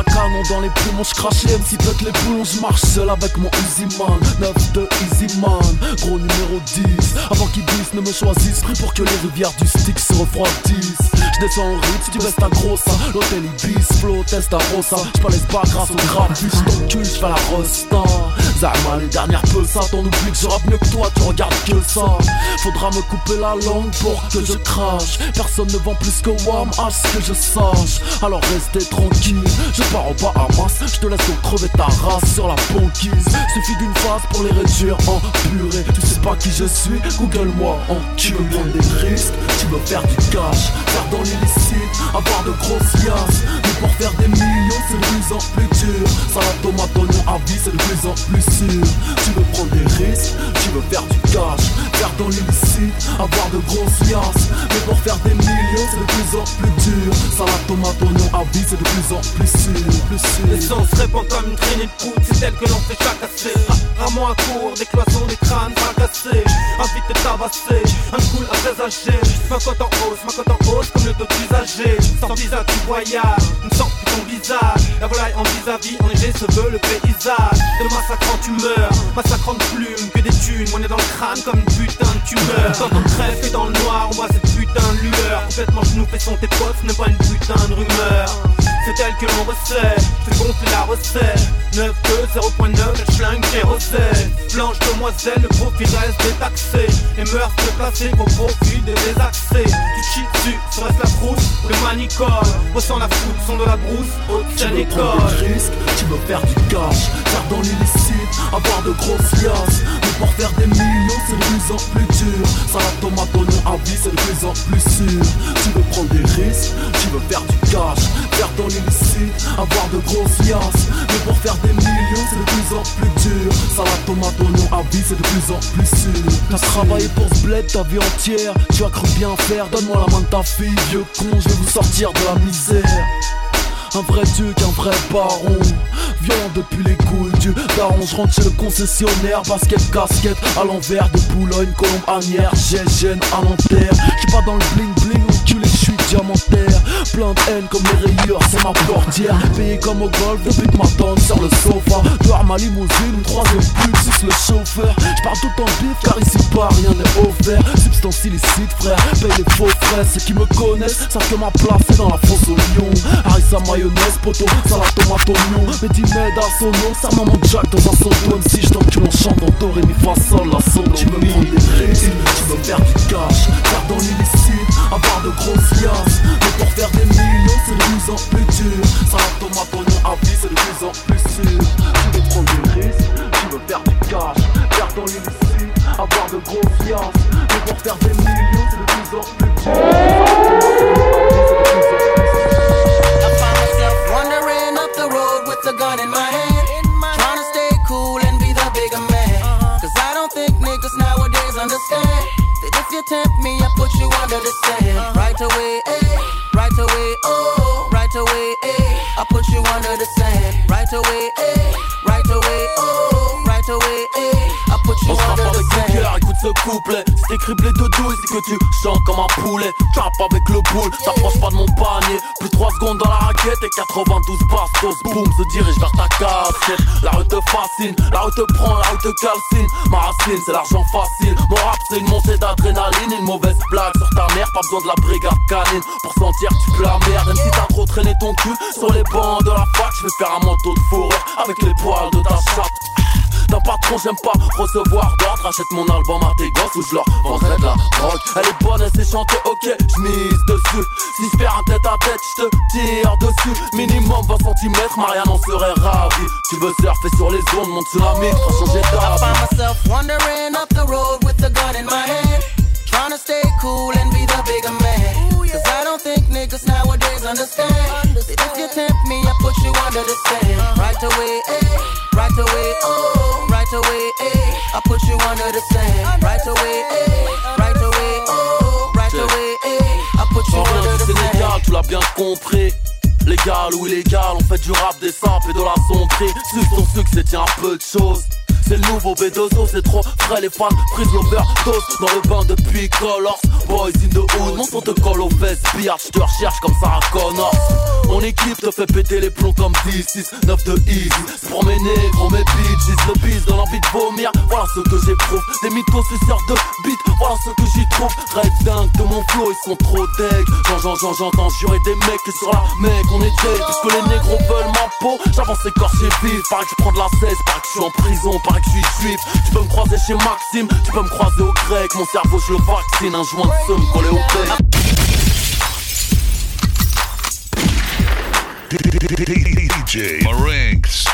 canon dans les poumons, je crache les MC pète les boulons, je marche seul avec mon Easyman 9-2 Easyman, gros numéro 10 Avant qu'ils disent ne me choisissent, pris pour que les rivières du stick se refroidissent. Je descends en si tu baisses ta grosse L'hôtel Ibis, flow, test à Rosa. Je laisse pas grâce au grabuge, t'encule, je fais la rosta Les dernières peu ça, t'en oublies que je rappe mieux que toi, tu regardes que ça. Faudra me couper la langue pour que je crache. Personne ne vend plus que Wam, à ce que je sache. Alors restez tranquille, je pars à masse. Je te laisse donc crever ta race sur la banquise. Suffit d'une phase pour les réduire en purée. Tu sais pas qui je suis, google-moi en Tu veux prendre des risques, tu veux faire du cash. Faire dans l'illicite, avoir de grosses liasses. Mais pour faire des millions c'est de plus en plus dur. Salade tomate oignon à vie c'est de plus en plus Tu veux prendre des risques, tu veux faire du cash Faire dans l'illicite, avoir de grosses liasses Mais pour faire des millions c'est de plus en plus dur Salade tomate oignon à vie c'est de plus en plus sûr, plus sûr. L'essence répand comme une traînée de poudre, c'est elle que l'on fait chacasser. Rarement à court, des cloisons, des crânes fracassés. Envie de tabasser, un cool à présager. Ma cote en hausse, ma cote en hausse comme le dos usagé. Sans visa, tu voyages, une sorte de ton visage. La volaille en vis-à-vis, enneigé se veut le paysage. De massacrant, tu meurs, massacrant de plumes, que des thunes. On est dans le crâne comme une putain de tumeur. On crève et dans le noir, on voit cette putain de lueur. Complètement genou fait son tes potes, ce n'est pas une putain de rumeur. C'est elle que l'on recette, je te gonfle la recette 9 2 0.9, elle flingue kérosène Blanche demoiselle, le profit reste détaxé. Les mœurs déplacées au profit des désaxés. Tu chies dessus, serait-ce la frousse ou le manicole. Ressens la foudre, son de la brousse, veux prendre école tu veux faire du cash. Faire dans l'illicite, avoir de grosses pour faire des millions c'est de plus en plus dur. Salade tomate oignon à vie c'est de plus en plus sûr. Tu veux prendre des risques, tu veux faire du cash Faire ton illicite, avoir de grosses liasses. Mais pour faire des millions c'est de plus en plus dur. Salade tomate oignon à vie c'est de plus en plus sûr. T'as travaillé pour ce bled ta vie entière. Tu as cru bien faire, donne-moi la main de ta fille Vieux con, je vais vous sortir de la misère un vrai dieu qu'un vrai baron. Violent depuis les couilles du daron rentre chez le concessionnaire. Basket, casquette à l'envers De Boulogne, Colombe, Anière J'ai gêne à Nanterre J'suis pas dans le bling bling Enculé, diamantaire Plein de haine comme les rayures C'est ma portière. Payé comme au golf Depuis que ma tante sur le sofa. Dehors ma limousine troisième pub c'est le chauffeur. J'parle tout en bif car ici pas rien n'est offert. Substance illicite frère Paye les faux frais. Ceux qui me connaissent Savent que ma place est dans la fosse au lion. Harissa mayonnaise, poto, salade tomate oignon. Mais dis m'aide à son nom, ça maman Jack dans un soto si je t'encule en chantant do ré mi fa sol la solo Tu veux prendre des risques, tu veux faire du cash dans l'illicite, avoir de grosses liasses Mais pour faire des millions c'est de plus en plus dur. Salade tomate oignon à vie c'est de plus en plus sûr. Tu veux prendre des risques, tu veux faire du cash Faire dans l'illicite, avoir de grosses liasses Mais pour faire des millions c'est de plus en plus I tempt me, I put you under the sand. Right away, eh, right away, oh, right away, eh, I put you under the sand. Right away, eh, couplet C'est écrit blé de douille, c'est que tu chantes comme un poulet. Tu rappes avec le boule, t'approches pas de mon panier. Plus 3 secondes dans la raquette et 92 bastos. Boum, se dirige vers ta casquette La rue te fascine, la rue te prend, la rue te calcine. Ma racine, c'est l'argent facile. Mon rap, c'est une montée d'adrénaline. Une mauvaise blague sur ta mère, pas besoin de la brigade canine. Pour sentir que tu peux la merde. Même si t'as trop traîné ton cul sur les bancs de la fac Je vais faire un manteau de fourrure avec les poils de ta chatte d'un patron, j'aime pas recevoir d'ordre. Achète mon album à tes gosses ou je leur vendrai de la drogue. Elle est bonne, elle sait chanter, ok, j'mise dessus. Si je perds un tête à tête, je te tire dessus. Minimum 20 cm, Marianne en serait ravie. Tu veux surfer sur les ondes, mon tsunami, changer I ta find vie. myself wandering up the road with a gun in my hand. Trying to stay cool and be the bigger man. Cause I don't think niggas nowadays understand. If you tempt me, I put you under the sand. Right away, eh, right away, oh, right away, eh, I put you under the sand. Right away, eh, right away, oh, right away, eh, I put you Sans rien under du the Sénégal, tu l'as bien compris. Légal ou illégal, on fait du rap, des samples et de la sombrerie. Suce ton succès, tiens un peu de choses. C'est nouveau B2O, c'est trop frais, les fans prise l'overdose dans le bain depuis Colors. Boys in the hood, mon son te colle aux fesses, billard, je te recherche comme Sarah Connor. Mon équipe te fait péter les plombs comme 10, 6, 9 de easy. Pour mes négros, mes bitches, le bis donne envie de vomir. Voilà ce que j'éprouve, des mythos suceurs de beat, voilà ce que j'y trouve. Rêve dingue de mon flow, ils sont trop deg. J'en, j'en, j'en, j'entends jurer des mecs que sur la mec on est dead. Puisque les négros veulent ma peau, j'avance écorché vif. Paraît que je prends de la cesse, paraît que je suis en prison, je suis. Tu peux me croiser chez Maxime, tu peux me croiser au grec. Mon cerveau, je le vaccine, un joint de somme collé au bec. DJ Marinx.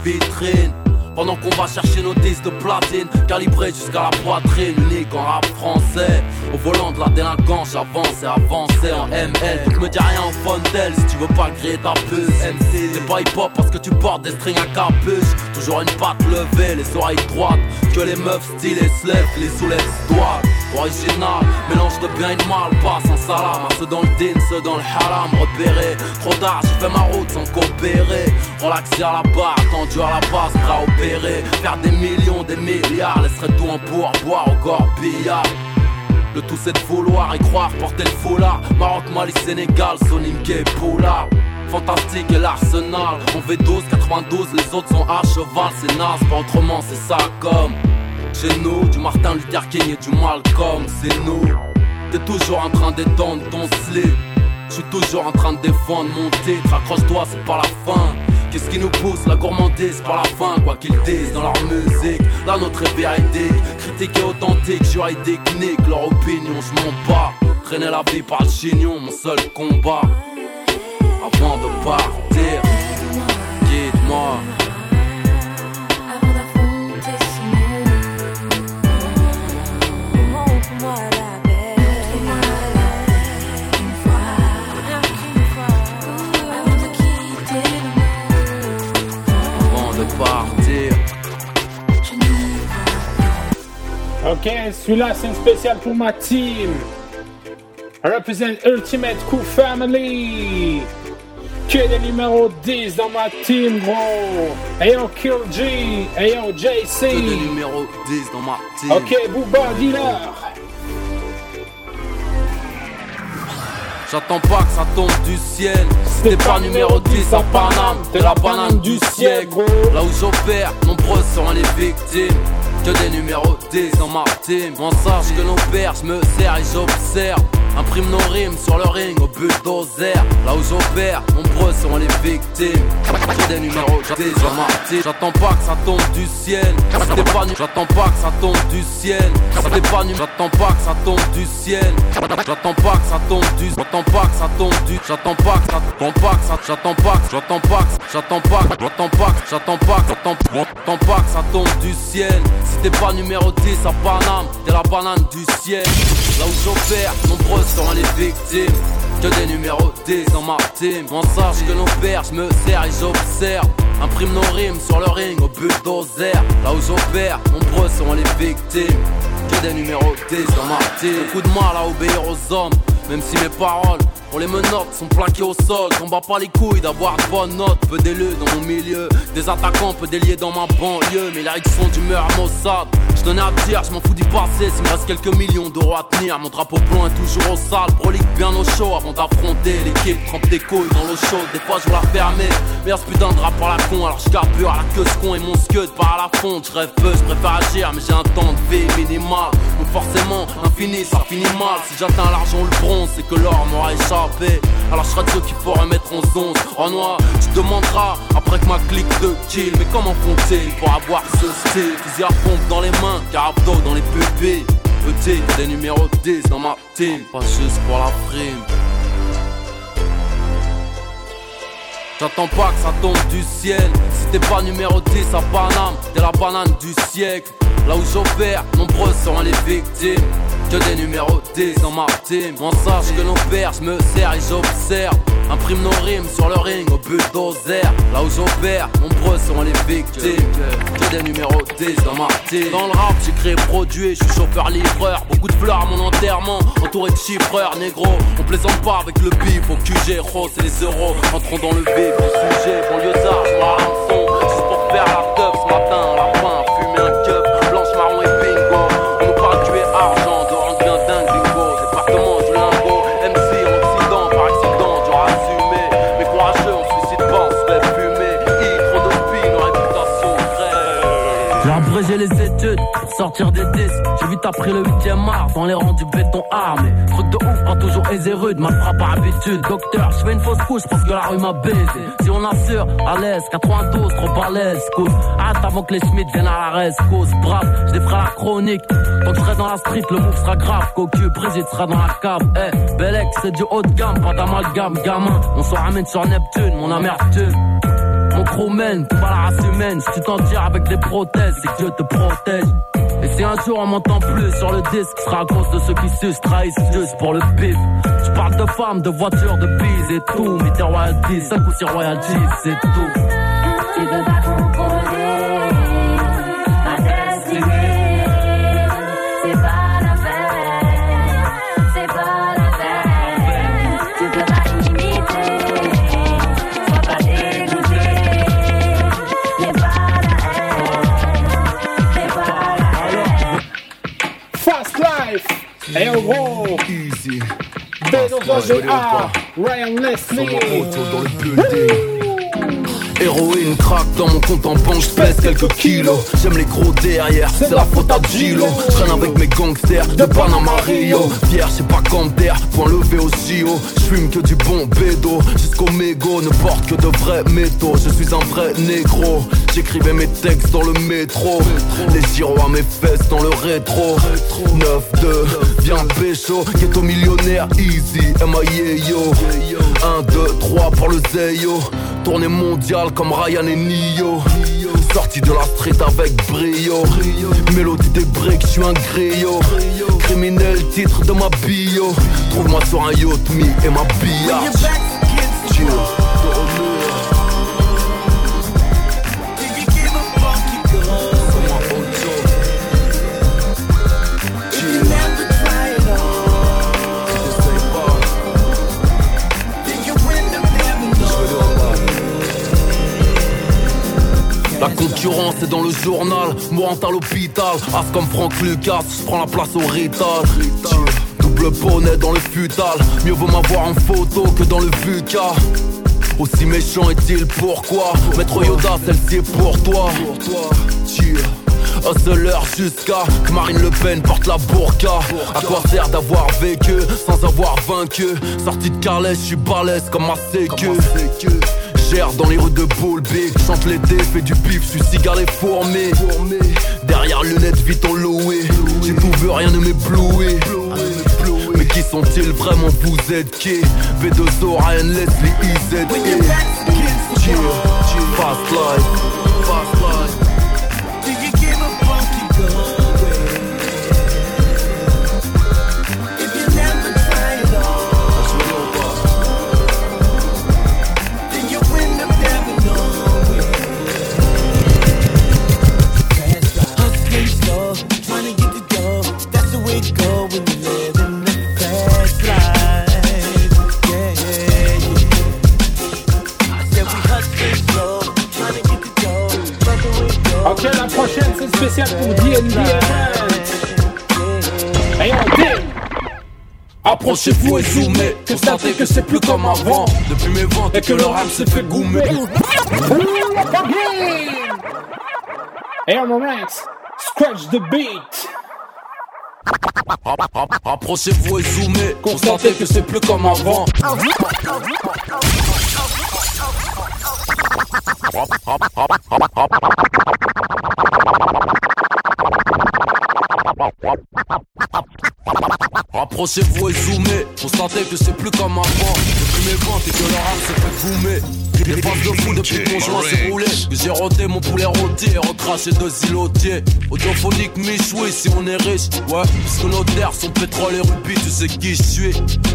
Vitrine. Pendant qu'on va chercher nos disques de platine Calibrés jusqu'à la poitrine Unique en rap français. Au volant de la délinquance J'avance et avance en ML Je me dis rien au Fontel Si tu veux pas griller ta puce MC C'est pas hip hop parce que tu portes des strings à capuche. Toujours une patte levée Les oreilles droites Que les meufs stylées se lèvent Les soulèvent doivent original Mélange de bien et de mal, pas sans salam. Ceux dans le din, ceux dans le haram Repéré, trop tard, j'ai fait ma route sans coopérer. Relaxé à la barre, tendu à la base, à opérer Faire des millions, des milliards Laisserait tout en boire au corbillard. Le tout c'est de vouloir et croire porter le foulard. Maroc, Mali, Sénégal, Sonim, Gay, Poulard Fantastique et l'arsenal. On V12, 92, les autres sont à cheval C'est naze, pas autrement, c'est ça comme Nous, du Martin Luther King et du Malcolm C'est nous T'es toujours en train d'étendre ton slip Je suis toujours en train de défendre mon titre Accroche-toi, c'est pas la fin Qu'est-ce qui nous pousse La gourmandise par la fin, quoi qu'ils disent dans leur musique. La nôtre est critique et authentique, juridique, nique leur opinion, je m'en bats. Traîner la vie par le chignon, mon seul combat. Avant de partir, guide-moi. Ok, celui-là c'est un spécial pour ma team. I represent Ultimate Cool Family. Qui est le numéro 10 dans ma team, gros? Ayo, Kill G. Ayo, JC. Que le numéro 10 dans ma team. Ok, Booba, dealer. J'attends pas que ça tombe du ciel. Si t'es pas numéro 10 à Paname, t'es la banane du siècle. Là où j'opère, nombreux sont les victimes. Que des numéros 10 dans ma. On sache que nos pères, je me sers et j'observe. Imprime nos rimes sur le ring au bulldozer Là où j'opère, nombreux seront les victimes J'ai numéros, j'ai J'attends pas que ça tombe du ciel t'es pas nu, j'attends pas que ça tombe du ciel t'es pas nu, j'attends pas que ça tombe du ciel J'attends pas que ça tombe du J'attends pas que ça tombe du J'attends pas que ça tombe pas que ça J'attends pas que j'attends pas que j'attends pas j'attends pas que j'attends pas que j'attends pas que ça tombe du ciel Si t'es pas numéro 10 à Paname, t'es la banane du ciel Là où j'opère, nombreux seront les victimes Que des numéros 10 dans ma On sache que nos pères, je me sers et j'observe Imprime nos rimes sur le ring au bulldozer Là où j'opère, nombreux seront les victimes Que des numéros 10 dans ma team. Beaucoup de mal à obéir aux hommes Même si mes paroles pour les menottes sont plaquées au sol, j'en bats pas les couilles d'avoir de bonnes notes, peu d'élus dans mon milieu, des attaquants, peu déliés dans ma banlieue, mais les sont d'humeur à Mossad. Donnais à dire, je m'en fous du passé, s'il me reste quelques millions d'euros à tenir, mon drapeau blanc est toujours au sale, prolique bien au chaud avant d'affronter l'équipe, trempe des couilles dans l'eau chaude, des fois je veux la fermer, mais ce putain de drap par la con, alors je carbure à la queue ce con et mon scud par la fonte, je rêve peu, je préfère agir, mais j'ai un temps de vie minimal, donc forcément, ça finit mal, si j'atteins l'argent ou le bronze, c'est que l'or m'aura échappé. Alors je serai de ceux qu'il faut remettre en zone En noir, tu demanderas après que ma clique de kill. Mais comment font-ils pour avoir ce style? Fusil à pompe dans les mains, carabdo dans les pupilles. Petit, des numéros 10 dans ma team. Pas juste pour la prime J'attends pas que ça tombe du ciel. Si t'es pas numéro 10 à Paname T'es la banane du siècle. Là où j'opère, nombreux sont les victimes Que des numéros 10 dans ma team. On sache que nos pères, je me sers et j'observe Imprime nos rimes sur le ring au bulldozer Là où j'opère, nombreux sont les victimes. Que des numéros 10 dans ma team. Dans le rap, j'ai créé produit, je suis chauffeur-livreur Beaucoup de fleurs à mon enterrement, entouré de chiffreurs négro. On plaisante pas avec le bif au QG, rose et les euros. Entrons dans le vif du sujet, banlieusard, je m'arrête son Juste pour faire la sortir des disques. J'ai vite appris le 8ème art dans les rangs du béton armé. Truc de ouf, pas toujours aisé rude, mal frappe par habitude. Docteur, je fais une fausse couche parce que la rue m'a baisé. Si on assure, à l'aise, 92, trop balèze, cause. Hâte avant que les Schmitt viennent à la cause. Brave, je défrais la chronique. Que je serai dans la street, le move sera grave. Cocu, Brigitte sera dans la cave. Eh, Belek, c'est du haut de gamme, pas d'amalgame, gamin. On se ramène sur Neptune, mon amertume. Mon crew mène, va la race humaine. Si tu t'en tires avec des prothèses, c'est que Dieu te protège. Et si un jour on m'entend plus sur le disque, sera à cause de ceux qui se trahissent juste pour le bif. Tu parles de femmes, de voitures, de bise et tout. Mais tes royalties, 5 ou 6 royalties, c'est tout. Life. Et en gros, Easy. B2A, Ryan Leslie. Héroïne craque dans mon compte en banque, j'pèse quelques kilos. J'aime les gros derrière, c'est la faute à Gilo J'traîne avec mes gangsters de Panama Rio. Fier, c'est pas d'air, point levé au JO J'fume que du bon bédo, jusqu'au mégot Ne porte que de vrais métaux, je suis un vrai négro. J'écrivais mes textes dans le métro. Les gyros à mes fesses dans le rétro. 9-2, viens pécho. Ghetto millionnaire, easy, M.I.A. yo. 1, 2, 3 pour le Zeyo Tournée mondiale comme Ryan et Nio. Sorti de la street avec brio. Mélodie des breaks, je suis un griot Criminel, titre de ma bio. Trouve-moi sur un yacht, me et ma billard La concurrence est dans le journal, mourant à l'hôpital. As comme Franck Lucas, je prends la place au rital. Double bonnet dans le futal, mieux vaut m'avoir en photo que dans le VUCA. Aussi méchant est-il pourquoi? Maître Yoda, celle-ci est pour toi. Hustler jusqu'à que Marine Le Pen porte la burqa À quoi sert d'avoir vécu sans avoir vaincu? Sorti de Carles, je suis balèze comme ma sécu Gère dans les rues de Boulby Chante l'été, fais du pif, suis cigare et fourmé Derrière lunettes, vite en loué. J'ai tout vu, rien ne m'éblouit mais qui sont-ils vraiment Vous êtes qui? V2O, Ryan Leslie, IZ Cheer, fast life, fast life Approchez-vous et zoomez, constatez que c'est plus comme avant. Depuis mes ventes et que le rap s'est fait goumer. On scratch the beat. Approchez-vous et zoomez, constatez que c'est plus comme avant Approchez-vous et zoomez, constatez que c'est plus comme avant. Depuis mes ventes et que le rap s'est fait Les passes de fou depuis que mon joint s'est roulé. Que j'ai roté mon poulet rôti et recraché deux îlotiers. Audiophonique Michoui si on est riche. Ouais, puisque nos terres sont pétrole et rubis Tu sais qui je suis.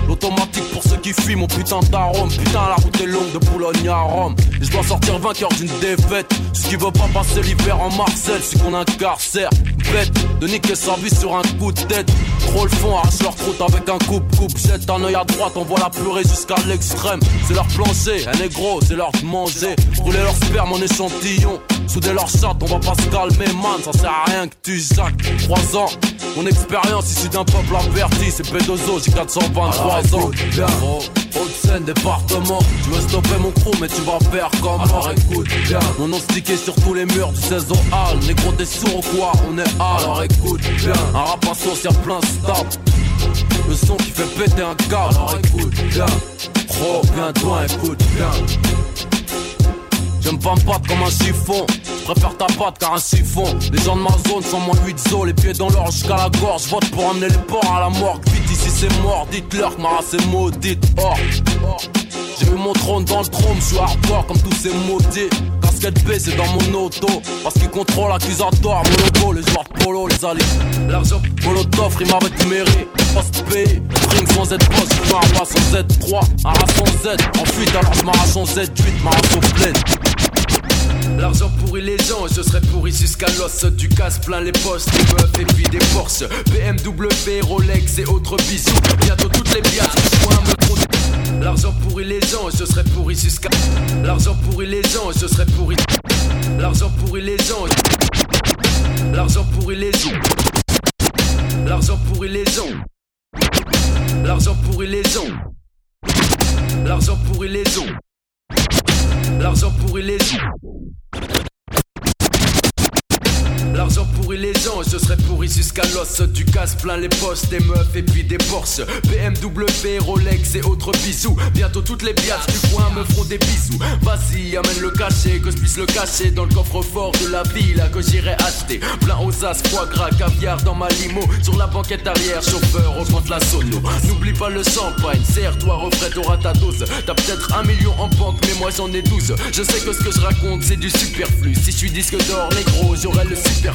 L'automatique pour ceux qui fuient mon putain d'arôme. Putain la route est longue de Boulogne à Rome. Et je dois sortir vainqueur d'une défaite. Ce qui veut pas passer l'hiver en Marcel C'est qu'on incarcère. Bête de niquer sa vie sur un coup de tête. Trop le fond, arrache leur avec un coupe-coupe. Jette un œil à droite, on voit la purée jusqu'à l'extrême. C'est leur plancher, un négro, c'est leur manger. Rouler leur sperme en échantillon Souder leur chatte, on va pas se calmer man. Ça sert à rien que tu jacques 3 ans, mon expérience issue d'un peuple averti. C'est P2O, j'ai 423 ans. Oh, Haute-Seine, département. Tu veux stopper mon crew mais tu vas faire comme Alors écoute bien. Mon nom stické sur tous les murs du 16 au hall. Négro t'es sourd ou quoi? On est hall. Alors écoute bien. Un rap à y'a plein stable Le son qui fait péter un câble Alors écoute bien Pro bien toi écoute bien J'aime pas me battre comme un chiffon. Je préfère ta patte car un siphon. Les gens de ma zone sont moins 8 zo, les pieds dans l'or jusqu'à la gorge. Vote pour amener les porcs à la morgue. Vite ici c'est mort, dites-leur que ma race est maudite. Or, j'ai eu mon trône dans le trône, je suis hardcore comme tous ces maudits. Casquette B c'est dans mon auto. Parce qu'ils contrôlent l'accusatoire. Mon logo, les joueurs de polo, les alliés. L'argent, molotov, rime avec mairie. Post P, ring sans Z post, je m'arrache sans Z3. Arrache sans Z, ensuite alors je m'arrache sans Z8, m'arrache au plein. L'argent pourrit les gens je serais pourri jusqu'à l'os Du casse plein les postes, des meufs et puis des forces BMW, Rolex et autres bisous Bientôt toutes les bières, moi me trou L'argent pourrit les gens je serais pourri jusqu'à L'argent pourrit les gens je serais pourri L'argent pourrit les gens L'argent pourrit les gens L'argent pourrit les gens. L'argent pourrit les gens. L'argent pourrit les gens. L'argent pourrit les gens. L'argent pourrit les gens, je serais pourri jusqu'à l'os. Du casse plein les postes, des meufs et puis des Porsche. BMW, Rolex et autres bisous. Bientôt toutes les biatches du coin me feront des bisous. Vas-y, amène le cachet, que je puisse le cacher dans le coffre-fort de la ville que j'irai acheter. Plein aux as, foie gras, caviar dans ma limo. Sur la banquette arrière, chauffeur, augmente la sono. N'oublie pas le champagne, serre-toi, refrais, t'auras ta dose. T'as peut-être un million en banque, mais moi j'en ai 12. Je sais que ce que je raconte, c'est du superflu. Si je suis disque d'or, négro, j'aurai le super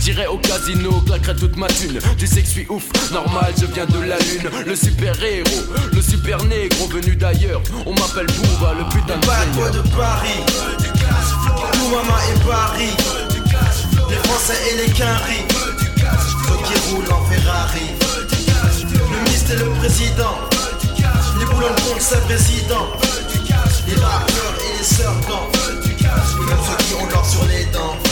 J'irai au casino, claquerai toute ma thune. Tu sais que je suis ouf, normal, je viens de la lune. Le super héros, le super négro venu d'ailleurs. On m'appelle Booba, le putain de seigneur. de Paris. Tout maman est Paris. Les Français et les Quinri Faut qui roulent en Ferrari. Le ministre et le président. Les boulons contre ses présidents Les rappeurs et les serpents Même ceux qui ont l'or sur les dents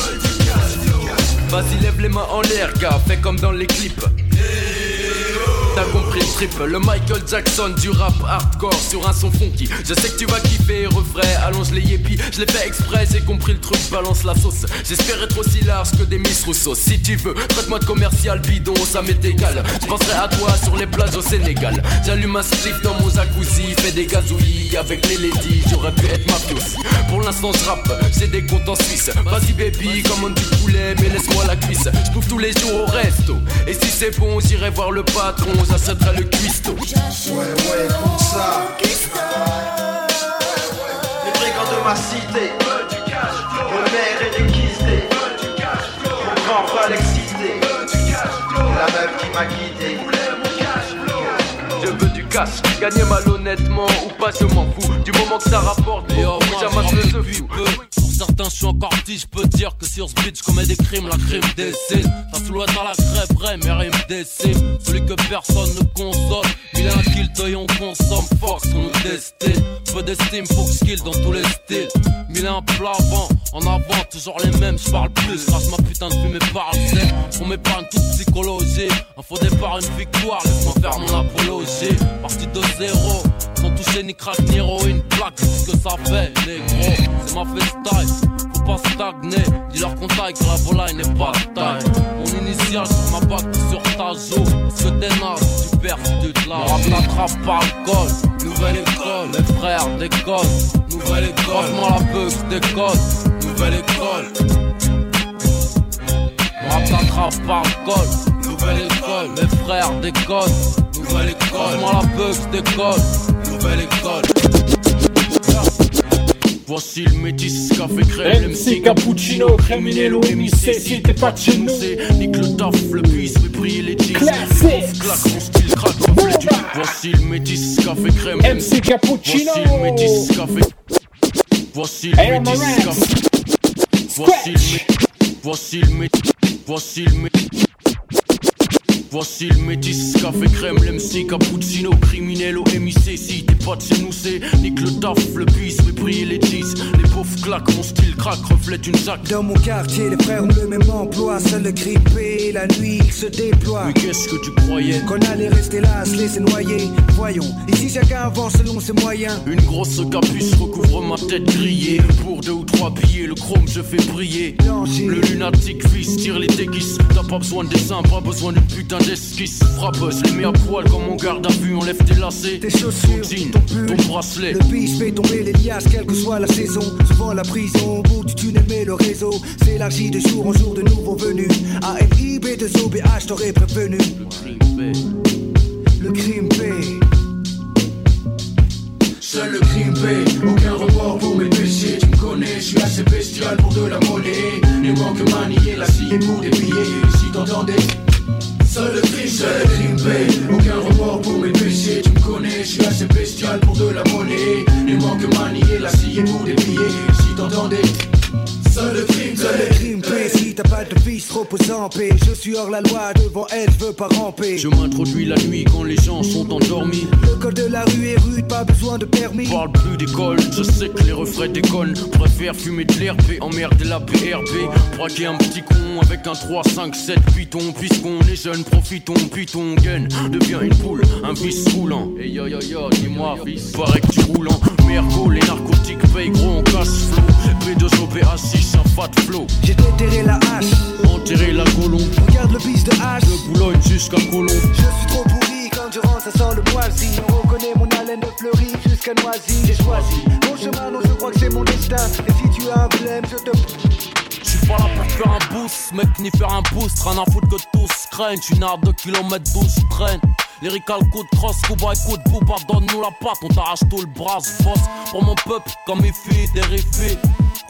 Vas-y, lève les mains en l'air, gars, fais comme dans les clips. T'as compris le trip, le Michael Jackson du rap hardcore sur un son funky. Je sais que tu vas kiffer, refrais, allonge les yépis. Je l'ai fait exprès, j'ai compris le truc, balance la sauce. J'espère être aussi large que des Miss Rousseau. Si tu veux, traite-moi de commercial bidon, ça m'est égal. Je penserai à toi sur les plages au Sénégal. J'allume un slip dans mon jacuzzi, fais des gazouillis avec les ladies. J'aurais pu être mafieux aussi. Pour l'instant, je rappe, j'ai des comptes en Suisse. Vas-y, baby, commande du poulet, mais laisse-moi la cuisse. Je tous les jours au resto. Et si c'est bon, j'irai voir le patron, j'achèterai le cuistot. Ouais, ouais, comme ça. Les brigands de ma cité Le maire est déquisté Mon grand frère l'excité La meuf qui m'a guidé gagner malhonnêtement ou pas, je m'en fous. Du moment que ça rapporte, beaucoup, j'amasse le fou. Pour certains, je suis encore petit, je peux dire que sur ce beat, je commets des crimes, la crime décide. Ça sous à la crève, vrai, mes rimes déciment. Celui que personne ne consomme. Il a un kill, d'œil, on consomme, force, on nous destine. Peu d'estime, faut que skill dans tous les styles. Mille et un plat avant, en avant, toujours les mêmes, je parle plus. Grâce ma putain de fumée sec. On m'épargne toute psychologie. Un faux départ, une victoire, laisse-moi faire mon apologie. Parti de zéro, sans toucher ni crack ni héroïne. Plaque, ce que ça fait, négro. C'est ma freestyle, faut pas stagner. Dis-leur qu'on taille que la volaille n'est pas taille. Mon initial sur ma bague sur ta joue. Parce que t'es naze, tu perds tu te. Mon rap l'attrape par le col. Nouvelle école, les frères déconnent. Nouvelle école, franchement la bug déconne. Nouvelle école. Rap t'attrape par le col. Nouvelle école, les frères déconnent. Nouvelle école, franchement la bug déconne. Nouvelle école. Voici le métis café crème, MC Cappuccino, Creminello, MIC, si t'es pas de chez nous. Nique le taf, le bis, fait briller les jeans. Classique. Claque mon style, craque, du- Voici le métis café crème. MC Cappuccino. Voici le métis café. Voici le métis. Voici le métis. Voici le métis. Voici le métis. Voici le métis, café crème, l'MC, cappuccino, criminel au MIC. Si t'es pas de chez nous, c'est nique le taf, le bis, briller les jeans. Les pauvres claquent, mon style craque, reflète une sac. Dans mon quartier, les frères ont le même emploi. Seul le grippé, la nuit, il se déploie. Mais qu'est-ce que tu croyais? Qu'on allait rester là, se laisser noyer. Voyons, ici chacun avance selon ses moyens. Une grosse capuce recouvre ma tête grillée. Pour deux ou trois billets, le chrome je fais briller. Le lunatique fils tire les déguises. T'as pas besoin de dessin, pas besoin d'une putain d'esquisse. Frappeuse, les mets à poil comme mon garde à vue. Enlève tes lacets, Tes chaussures, ton jean, ton pull. ton bracelet. Le bis fait tomber les liasses, quelle que soit la saison. Souvent la prison, au bout du tunnel, mais le réseau s'élargit de jour en jour de nouveaux venus. ALIB de OBH, t'aurais prévenu. Le crime paie. Seul le crime paie, aucun remords pour mes péchés. Tu me connais, je suis assez bestial pour de la monnaie. Ne manque manier la scie pour des billets. Si t'entendais, seul le crime, seul le crime aucun remords pour mes péchés. Tu me connais, je suis assez bestial pour de la monnaie. Ne manque manier la scie pour des. Si t'entendais, seul le crime, Seul le crime pas de repose en paix. Je suis J'ignore la loi, devant elle, je veux pas ramper. Je m'introduis la nuit quand les gens sont endormis. Le col de la rue est rude, pas besoin de permis. Parle plus d'école, je sais que les refrains déconnent. Préfère fumer de l'herbe et emmerder la BRB. Braquer un petit con avec un 3, 5, 7 python. Puisqu'on est jeune, profitons, puis ton gain devient une poule, un vice roulant. Et yo yo yo, dis-moi, fils, paraît que tu roules en mergo. Les narcotiques payent gros en cash flow. P2O, PH6, flow. J'ai déterré la hache, Enterrer la colombe, regarde le bis de hache. de Boulogne jusqu'à Colombe. Je suis trop pourri quand je rentre, ça sent le moisi. On reconnaît mon haleine de fleurie jusqu'à Noisy. J'ai choisi mon chemin, non, je crois que c'est mon destin. Et si tu as un problème, je te. Je suis pas là pour faire un boost, mec, ni faire un boost. Rien à foutre que tous craignent. Tu n'as 2 km 12 traîne. Lyrical coup de cross, Kuba écoute, Booba donne-nous la patte, on t'arrache tout le bras, boss pour mon peuple, comme il fait, terrifié.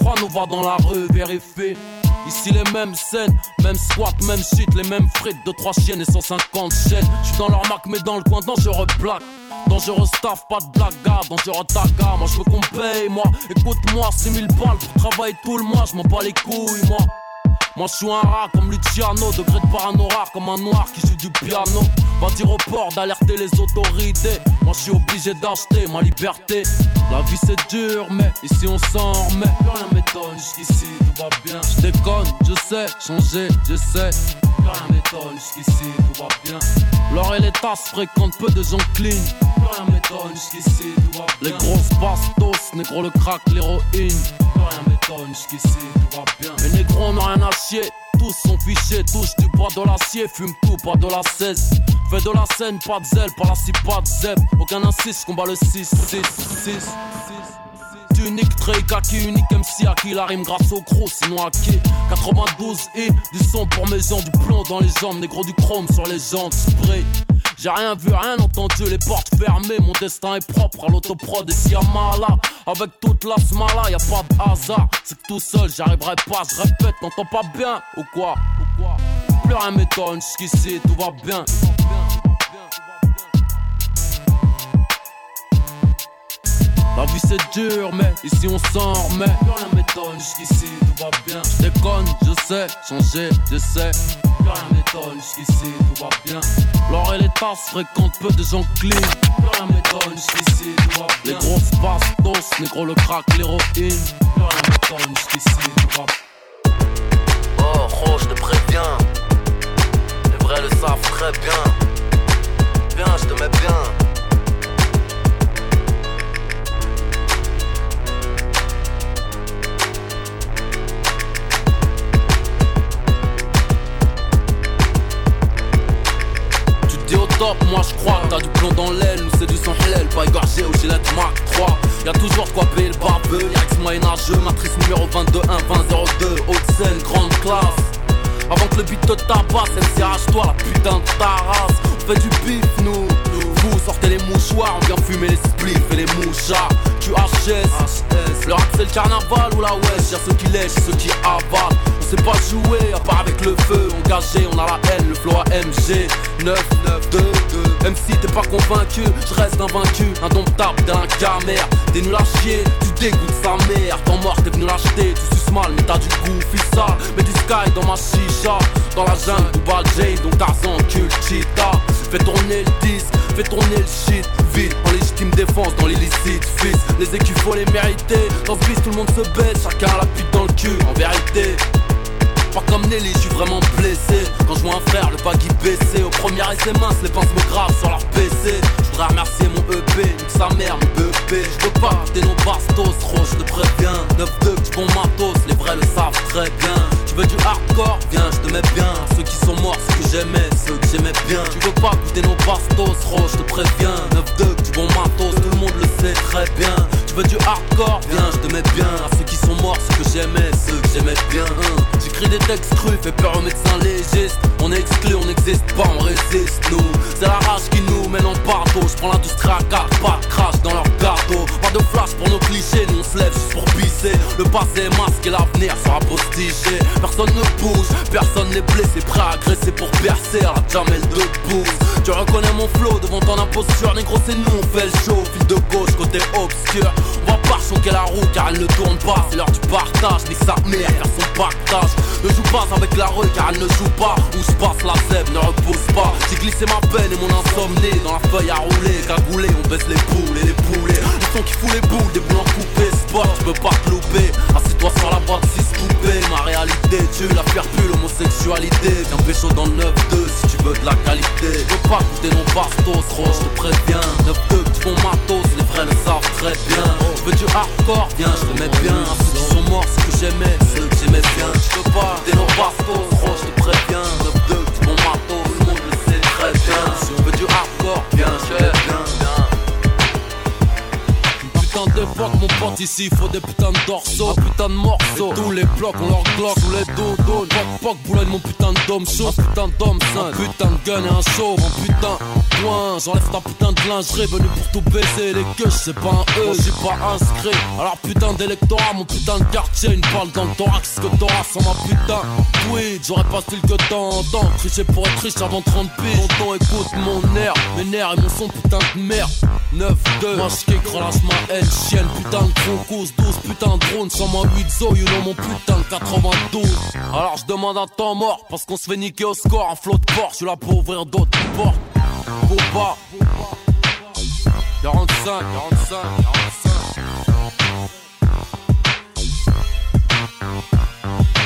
Crois-nous, va dans la rue, vérifie. Ici les mêmes scènes, même squat, même shit, les mêmes frites de 3 chiennes et 150 chaînes. J'suis dans leur marque, mais dans le coin dangereux black. Dangereux staff, pas de blaga, dangereux taga. Moi j'veux qu'on paye, moi. Écoute-moi, 6000 balles pour travailler tout le mois, j'm'en bats les couilles, moi. Moi je suis un rat comme Luciano, degré de parano rare comme un noir qui joue du piano. Va dire au port d'alerter les autorités. Moi je suis obligé d'acheter ma liberté. La vie c'est dur, mais ici on s'en remet. Plus rien m'étonne, jusqu'ici tout va bien. Je déconne, je sais, changer, je sais. Plus rien m'étonne, jusqu'ici tout va bien. L'or et les tasses fréquentent peu de gens clean. Plus rien m'étonne, jusqu'ici tout va bien. Les grosses bastos, négro le crack, l'héroïne. Plus rien jusqu'ici tout va bien. Les négros n'ont rien à chier. Tous sont fichés, touche du bois de l'acier, fume tout, pas de la 16. Fais de la scène, pas de zèle, par la ci, pas de zèle. Aucun insiste, combat le 6, 6, 6. Unique, très kaki, unique MC à qui la rime grâce au gros, sinon à qui? 92 et du son pour mes gens, du plomb dans les jambes, négro du chrome sur les jantes, spray. J'ai rien vu, rien entendu, les portes fermées, mon destin est propre à l'autoprod et si là avec toute la smala, y a pas de hasard, c'est que tout seul j'arriverai pas, je répète, t'entends pas bien ou quoi, ou quoi? Plus rien m'étonne, jusqu'ici tout va bien. La vie c'est dur, mais ici on s'en remet. Rien m'étonne, jusqu'ici tout va bien. Je déconne, je sais, changer, je sais. Plus rien m'étonne, jusqu'ici tout va bien. L'or et les tasses fréquentent peu de gens clean. Rien m'étonne, jusqu'ici tout va bien. Les grosses bastos, négro le crack, l'héroïne. Rien m'étonne, jusqu'ici tout va bien. Oh, oh, je te préviens. Les vrais le savent très bien. Viens, je te mets bien. Moi je crois. T'as du plomb dans l'aile, nous c'est du sang halal Pas égorgé au gilet Mark 3 Y'a toujours quoi payer le barbeux. Y'a ex moyenâgeux, matrice numéro 22 1 20 02 Haute scène, grande classe. Avant que le beat te tabasse, toi la putain de ta race. On fait du bif nous sortez les mouchoirs, on vient fumer les spliffs et les mouchards. QHS, le rap c'est le carnaval ou la wesh Y'a ceux qui lèchent, ceux qui avalent. On sait pas jouer, à part avec le feu. Engagé, on a la haine, le flow AMG 9, 9, 2, 2 Même si t'es pas convaincu, je reste invaincu. Indomptable, t'es un camère. T'es nul à chier, tu dégoûtes sa mère. T'en mort, t'es venu l'acheter, tu suces mal Mais t'as du goût, fils sale Mets du sky dans ma chicha. Dans la jungle, bas Jay, donc Tarzan, culte, cheetah Fais tourner le disque, fais tourner le shit Vite, en légitime défense dans l'illicite Fils, les écus faut les mériter. Dans ce bis tout le monde se baisse, chacun a la pute dans le cul. En vérité pas comme Nelly, je suis vraiment blessé. Quand je vois un frère, le baggy baissé Au premier mince, les pinces me gravent sur leur PC Je remercier mon EP, sa mère, mon EP Je pas quitter nos bastos, trop je te préviens. 9-2, du bon matos, les vrais le savent très bien Tu veux du hardcore, viens, je te mets bien. Ceux qui sont morts, ceux que j'aimais, ceux que j'aimais bien. Tu veux pas goûter nos bastos, trop je te préviens. 9-2, du bon matos, tout le monde le sait très bien. Tu veux du hardcore, viens, je te mets bien. Ceux qui sont morts, ceux que j'aimais, ceux que j'aimais bien. J'écris des textes crus, fait peur aux médecins légistes. On est exclu, on n'existe pas, on résiste nous. C'est la rage qui nous mène en bateau Je prends l'industrie à quatre pattes, crache dans leur gâteau Pas de flash pour nos clichés, nous on se lève juste pour pisser. Le passé est masqué, l'avenir sera postigé. Personne ne bouge, personne n'est blessé Prêt à agresser pour percer. À la jamelle de pouce Tu reconnais mon flow devant ton imposture Négro c'est nous, on fait le show. Fil de gauche, côté obscur. On va pas choquer la roue car elle ne tourne pas. C'est l'heure du partage, ni sa mère car son pactage Ne joue pas avec la rue car elle ne joue pas. Où se passe la zèbre ne repose pas. J'ai glissé ma peine et mon insomnie Dans la feuille à rouler, cagoulé on baisse les poules et les poulets. Le son qui fout les boules, des boules en Spot, tu peux pas te louper Assieds-toi sur la boîte 6 coupé Ma réalité, tu la faire plus l'homosexualité. Viens pécho dans le 9-2 si tu veux de la qualité. Je veux pas goûter non bastos, gros, je te préviens. 9-2, tu bon matos, les vrais le savent très bien. Je veux du hardcore, viens, je te mets bien. Ceux qui sont morts, ceux que j'aimais, ceux que j'aimais bien. Je veux pas goûter bastos, gros, je te préviens putain d'époque, mon pote, ici faut des putains de dorsaux, un putain de morceaux. Tous les blocs, on leur glock sous les dos, dos. Poc, poc, boulogne, mon putain de dôme chaud, putain d'homme sain, un putain de gun et un show, mon putain. Point, j'enlève ta putain de lingerie, venu pour tout baiser. Les queues, c'est pas un E, j'suis pas inscrit. Alors putain d'électorat, mon putain de quartier, une balle dans le thorax, que t'auras sans ma putain. Oui, j'aurais pas style que t'entends. Tricher pour être riche avant 30 piges. Tonton, écoute mon air, mes nerfs et mon son, putain de merde. 9-2, moi relâche ma haine, chienne, putain de croncos, 12, putain de drone, sans moi 8 zo, you know mon putain de 92. Alors je demande un temps mort, parce qu'on se fait niquer au score, un flot de porte, je suis là pour ouvrir d'autres portes. Boba, 45, 45, 45.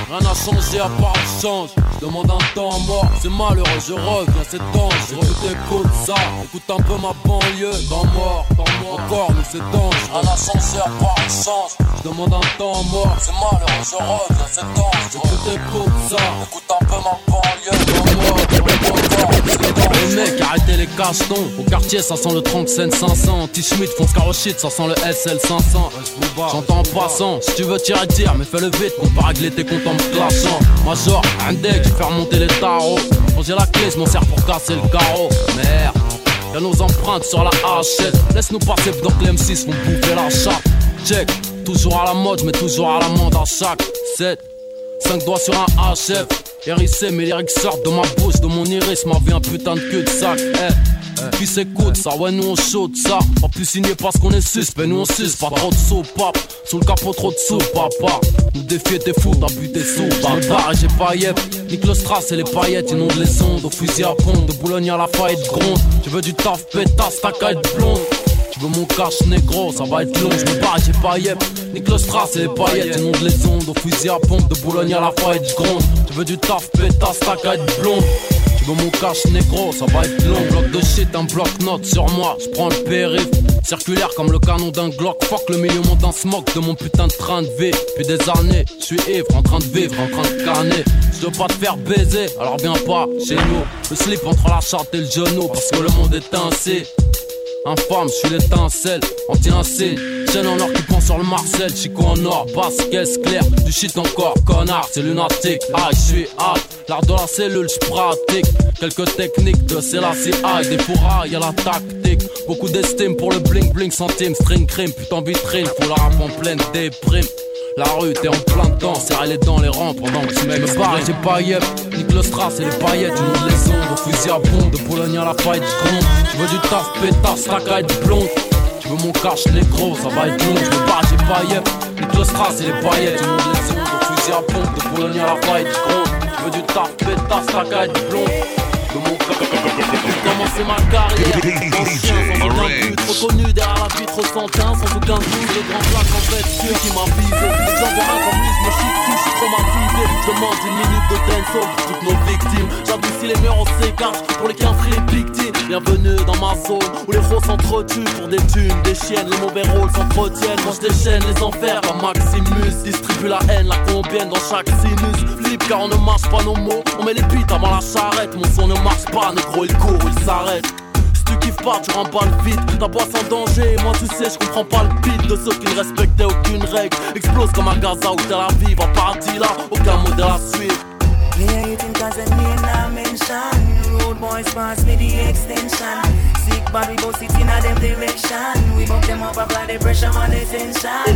Rien n'a changé à part le change. Je demande un temps mort, c'est malheureux, je reviens, c'est dangereux. Écoute, ça, écoute un peu ma banlieue. Temps mort, temps mort, encore nous c'est dangereux. Rien n'a changé à part le change. Je demande un temps mort, c'est malheureux, je reviens, c'est dangereux. Écoute, écoute ça, écoute un peu ma banlieue. Temps mort, temps mort, Les mecs, arrêtez les cachetons. Au quartier, ça sent le Tranxen 500. T-Schmidt, fonce carochite, ça sent le SL 500. J'entends en passant, si tu veux tirer, tire, mais fais-le vite, qu'on pas régler tes comptes en me clashant. Major, un deck, je fais remonter les tarots. Quand j'ai la clé, je m'en sers pour casser le carreau. Merde. Y'a nos empreintes sur la hachette Laisse-nous passer que les M6 vont bouffer la chatte Check, toujours à la mode, mais toujours à la mode à chaque 7 5 doigts sur un HF RIC, mes lyrics sortent de ma bouche, de mon iris Ma vie un putain de queue de sac eh. Puis écoute ça, ouais nous on chaude ça. Pas plus signé parce qu'on est suspect, nous on suce Pas. Trop de sous, pap. Sous le capot trop de sous, papa. Nous défier t'es fou, t'as bu tes sous et j'ai pas yep Nique le strass et les paillettes, inonde les ondes Au fusil à pompe, de Boulogne à la faillite gronde. Tu veux du taf, pétasse, ta caille blonde veux mon cash négro, ça va être long, je me bats, j'ai pas yep le strass et les paillettes, inonde les ondes Au fusil à pompe, de Boulogne à la faillite gronde Tu veux du taf, pétasse, ta caille blonde tu veux mon cash négro, ça va être long. Bloc de shit, un bloc note sur moi. Je prends le périph. Circulaire comme le canon d'un Glock. Fuck le milieu monte un smoke de mon putain de train de vie. Depuis des années, je suis ivre, en train de vivre, en train de canner. Je veux pas te faire baiser, alors viens pas chez nous. Le slip entre la charte et le genou, parce que le monde est ainsi. Infâme, je suis l'étincelle, anti-incé. Chaîne en or qui prend sur le Marcel, Chico en or, basse, caisse claire, du shit encore, connard, c'est lunatique. Ah, je suis hâte, l'art de la cellule, je pratique. Quelques techniques de Selassie, ah, des fourras, y'a la tactique. Beaucoup d'estime pour le bling bling centime, string cream, putain vitrine, faut la rap en pleine déprime. La rue, t'es en plein temps, serrer les dents, les rangs pendant que tu mets le bar j'ai pas yep. Nique le strass et les paillettes, tu montes les ondes, au fusil à pompe, de Pologne à la faille du gronde. Tu veux du taf, pétasse, ta caille blonde. Tu veux mon cash négro, ça va être long, je me bats, j'ai pas yep. Nique le strass et les paillettes, tu montes les ondes, au fusil à pompe, de Pologne à la faille du gronde. Tu veux du taf, pétasse, ta caille blonde. De mon commencer ma carrière Ancien, sans aucun but, reconnu derrière la vitre sans teint, sans aucun doute Le grand black en fait, ceux qui m'a visé J'en vois un je me chie dessus, je suis traumatisé. Je demande une minute de dancehall pour toutes nos victimes. J'avoue si les murs on s'écarte pour les 15 victimes. Bienvenue dans ma zone où les faux s'entretuent pour des thunes, des chiennes. Les mauvais rôles s'entretiennent, mange des chaînes, les enfers. Comme Maximus Distribue la haine, la combien dans chaque sinus. Flip car on ne marche pas nos mots, on met les bites avant la charrette. Mon son ne marche pas, négro il court, il s'arrête tu kiffes pas, tu remballes vite. Ta boîte en danger, moi tu sais, je comprends pas le beat de ceux qui ne respectaient aucune règle. Explose comme un Gaza ou Tel Aviv, en paradis là, aucun modèle à suivre. Sick body boss it in a them direction We bump them up apply the pressure on the tension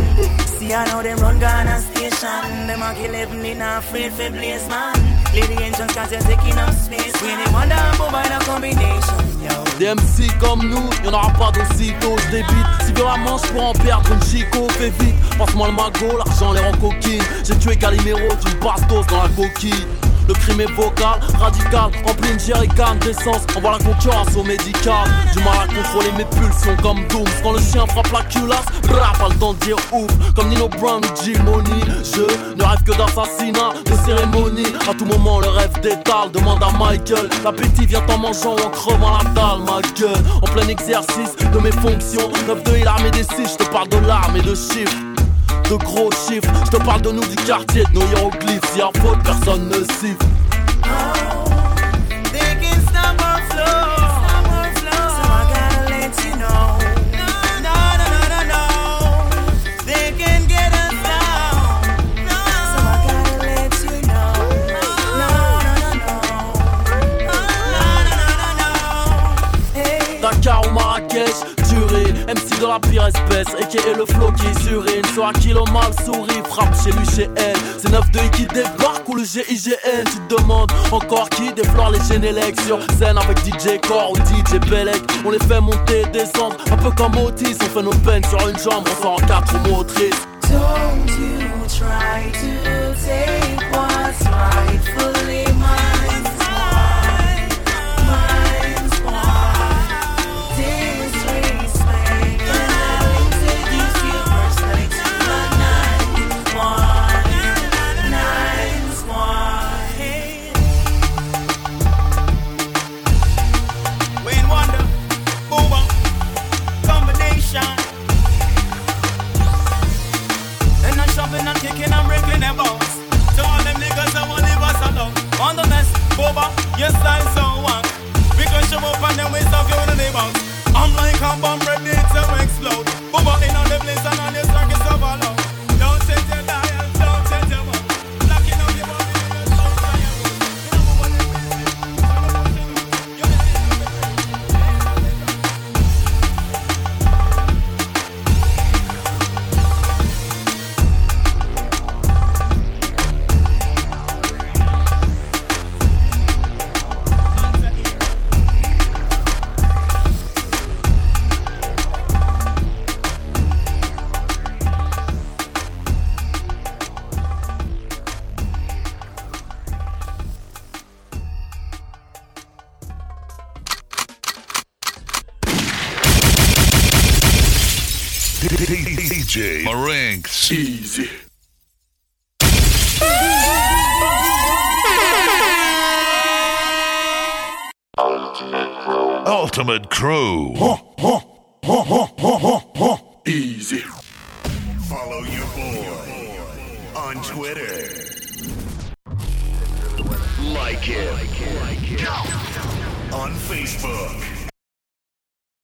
See I know them run Ghana station Them a kill every they not afraid for blaze man Lady entrance cause you're taking up space When they wonder about by the combination Yo Des MC comme nous, y'en aura pas d'aussitôt, je débite. Si violemment je pour en perdre une chico, fais vite. Passe-moi le magot, l'argent les rend coquines. J'ai tué Calimero d'une bastos dans la coquille. Le crime est vocal, radical, rempli une jerrycan d'essence. voit la concurrence au médical. Du mal à contrôler mes pulsions comme Doom. Quand le chien frappe la culasse, rap, pas le temps de dire ouf. Comme Nino Brown ou Jim Money. Je ne rêve que d'assassinat, de cérémonie. À tout moment, le rêve d'étal. Demande à Michael. L'appétit vient en mangeant ou en crevant la dalle, ma gueule. En plein exercice de mes fonctions. 9-2 et l'armée des 6, je te parle de l'arme et de chiffres de gros chiffres. Je te parle de nous du quartier, de nos hiéroglyphes. Si à faute, personne ne siffle. Dakar ou Marrakech, MC de la pire espèce, et le flow qui surine, soit qui le mal sourit, frappe chez lui, chez elle. C'est 9-2 qui débarque ou le GIGN, tu te demandes encore qui déflore les Génélec sur scène avec DJ Core ou DJ Belek. On les fait monter, descendre, un peu comme Otis, on fait nos peines sur une jambe, on sort en quatre motrices. Don't you try to take Your style so one. Because you up and then we stuff you in the neighbors. I'm like a bomb ready Ultimate Crew. Easy.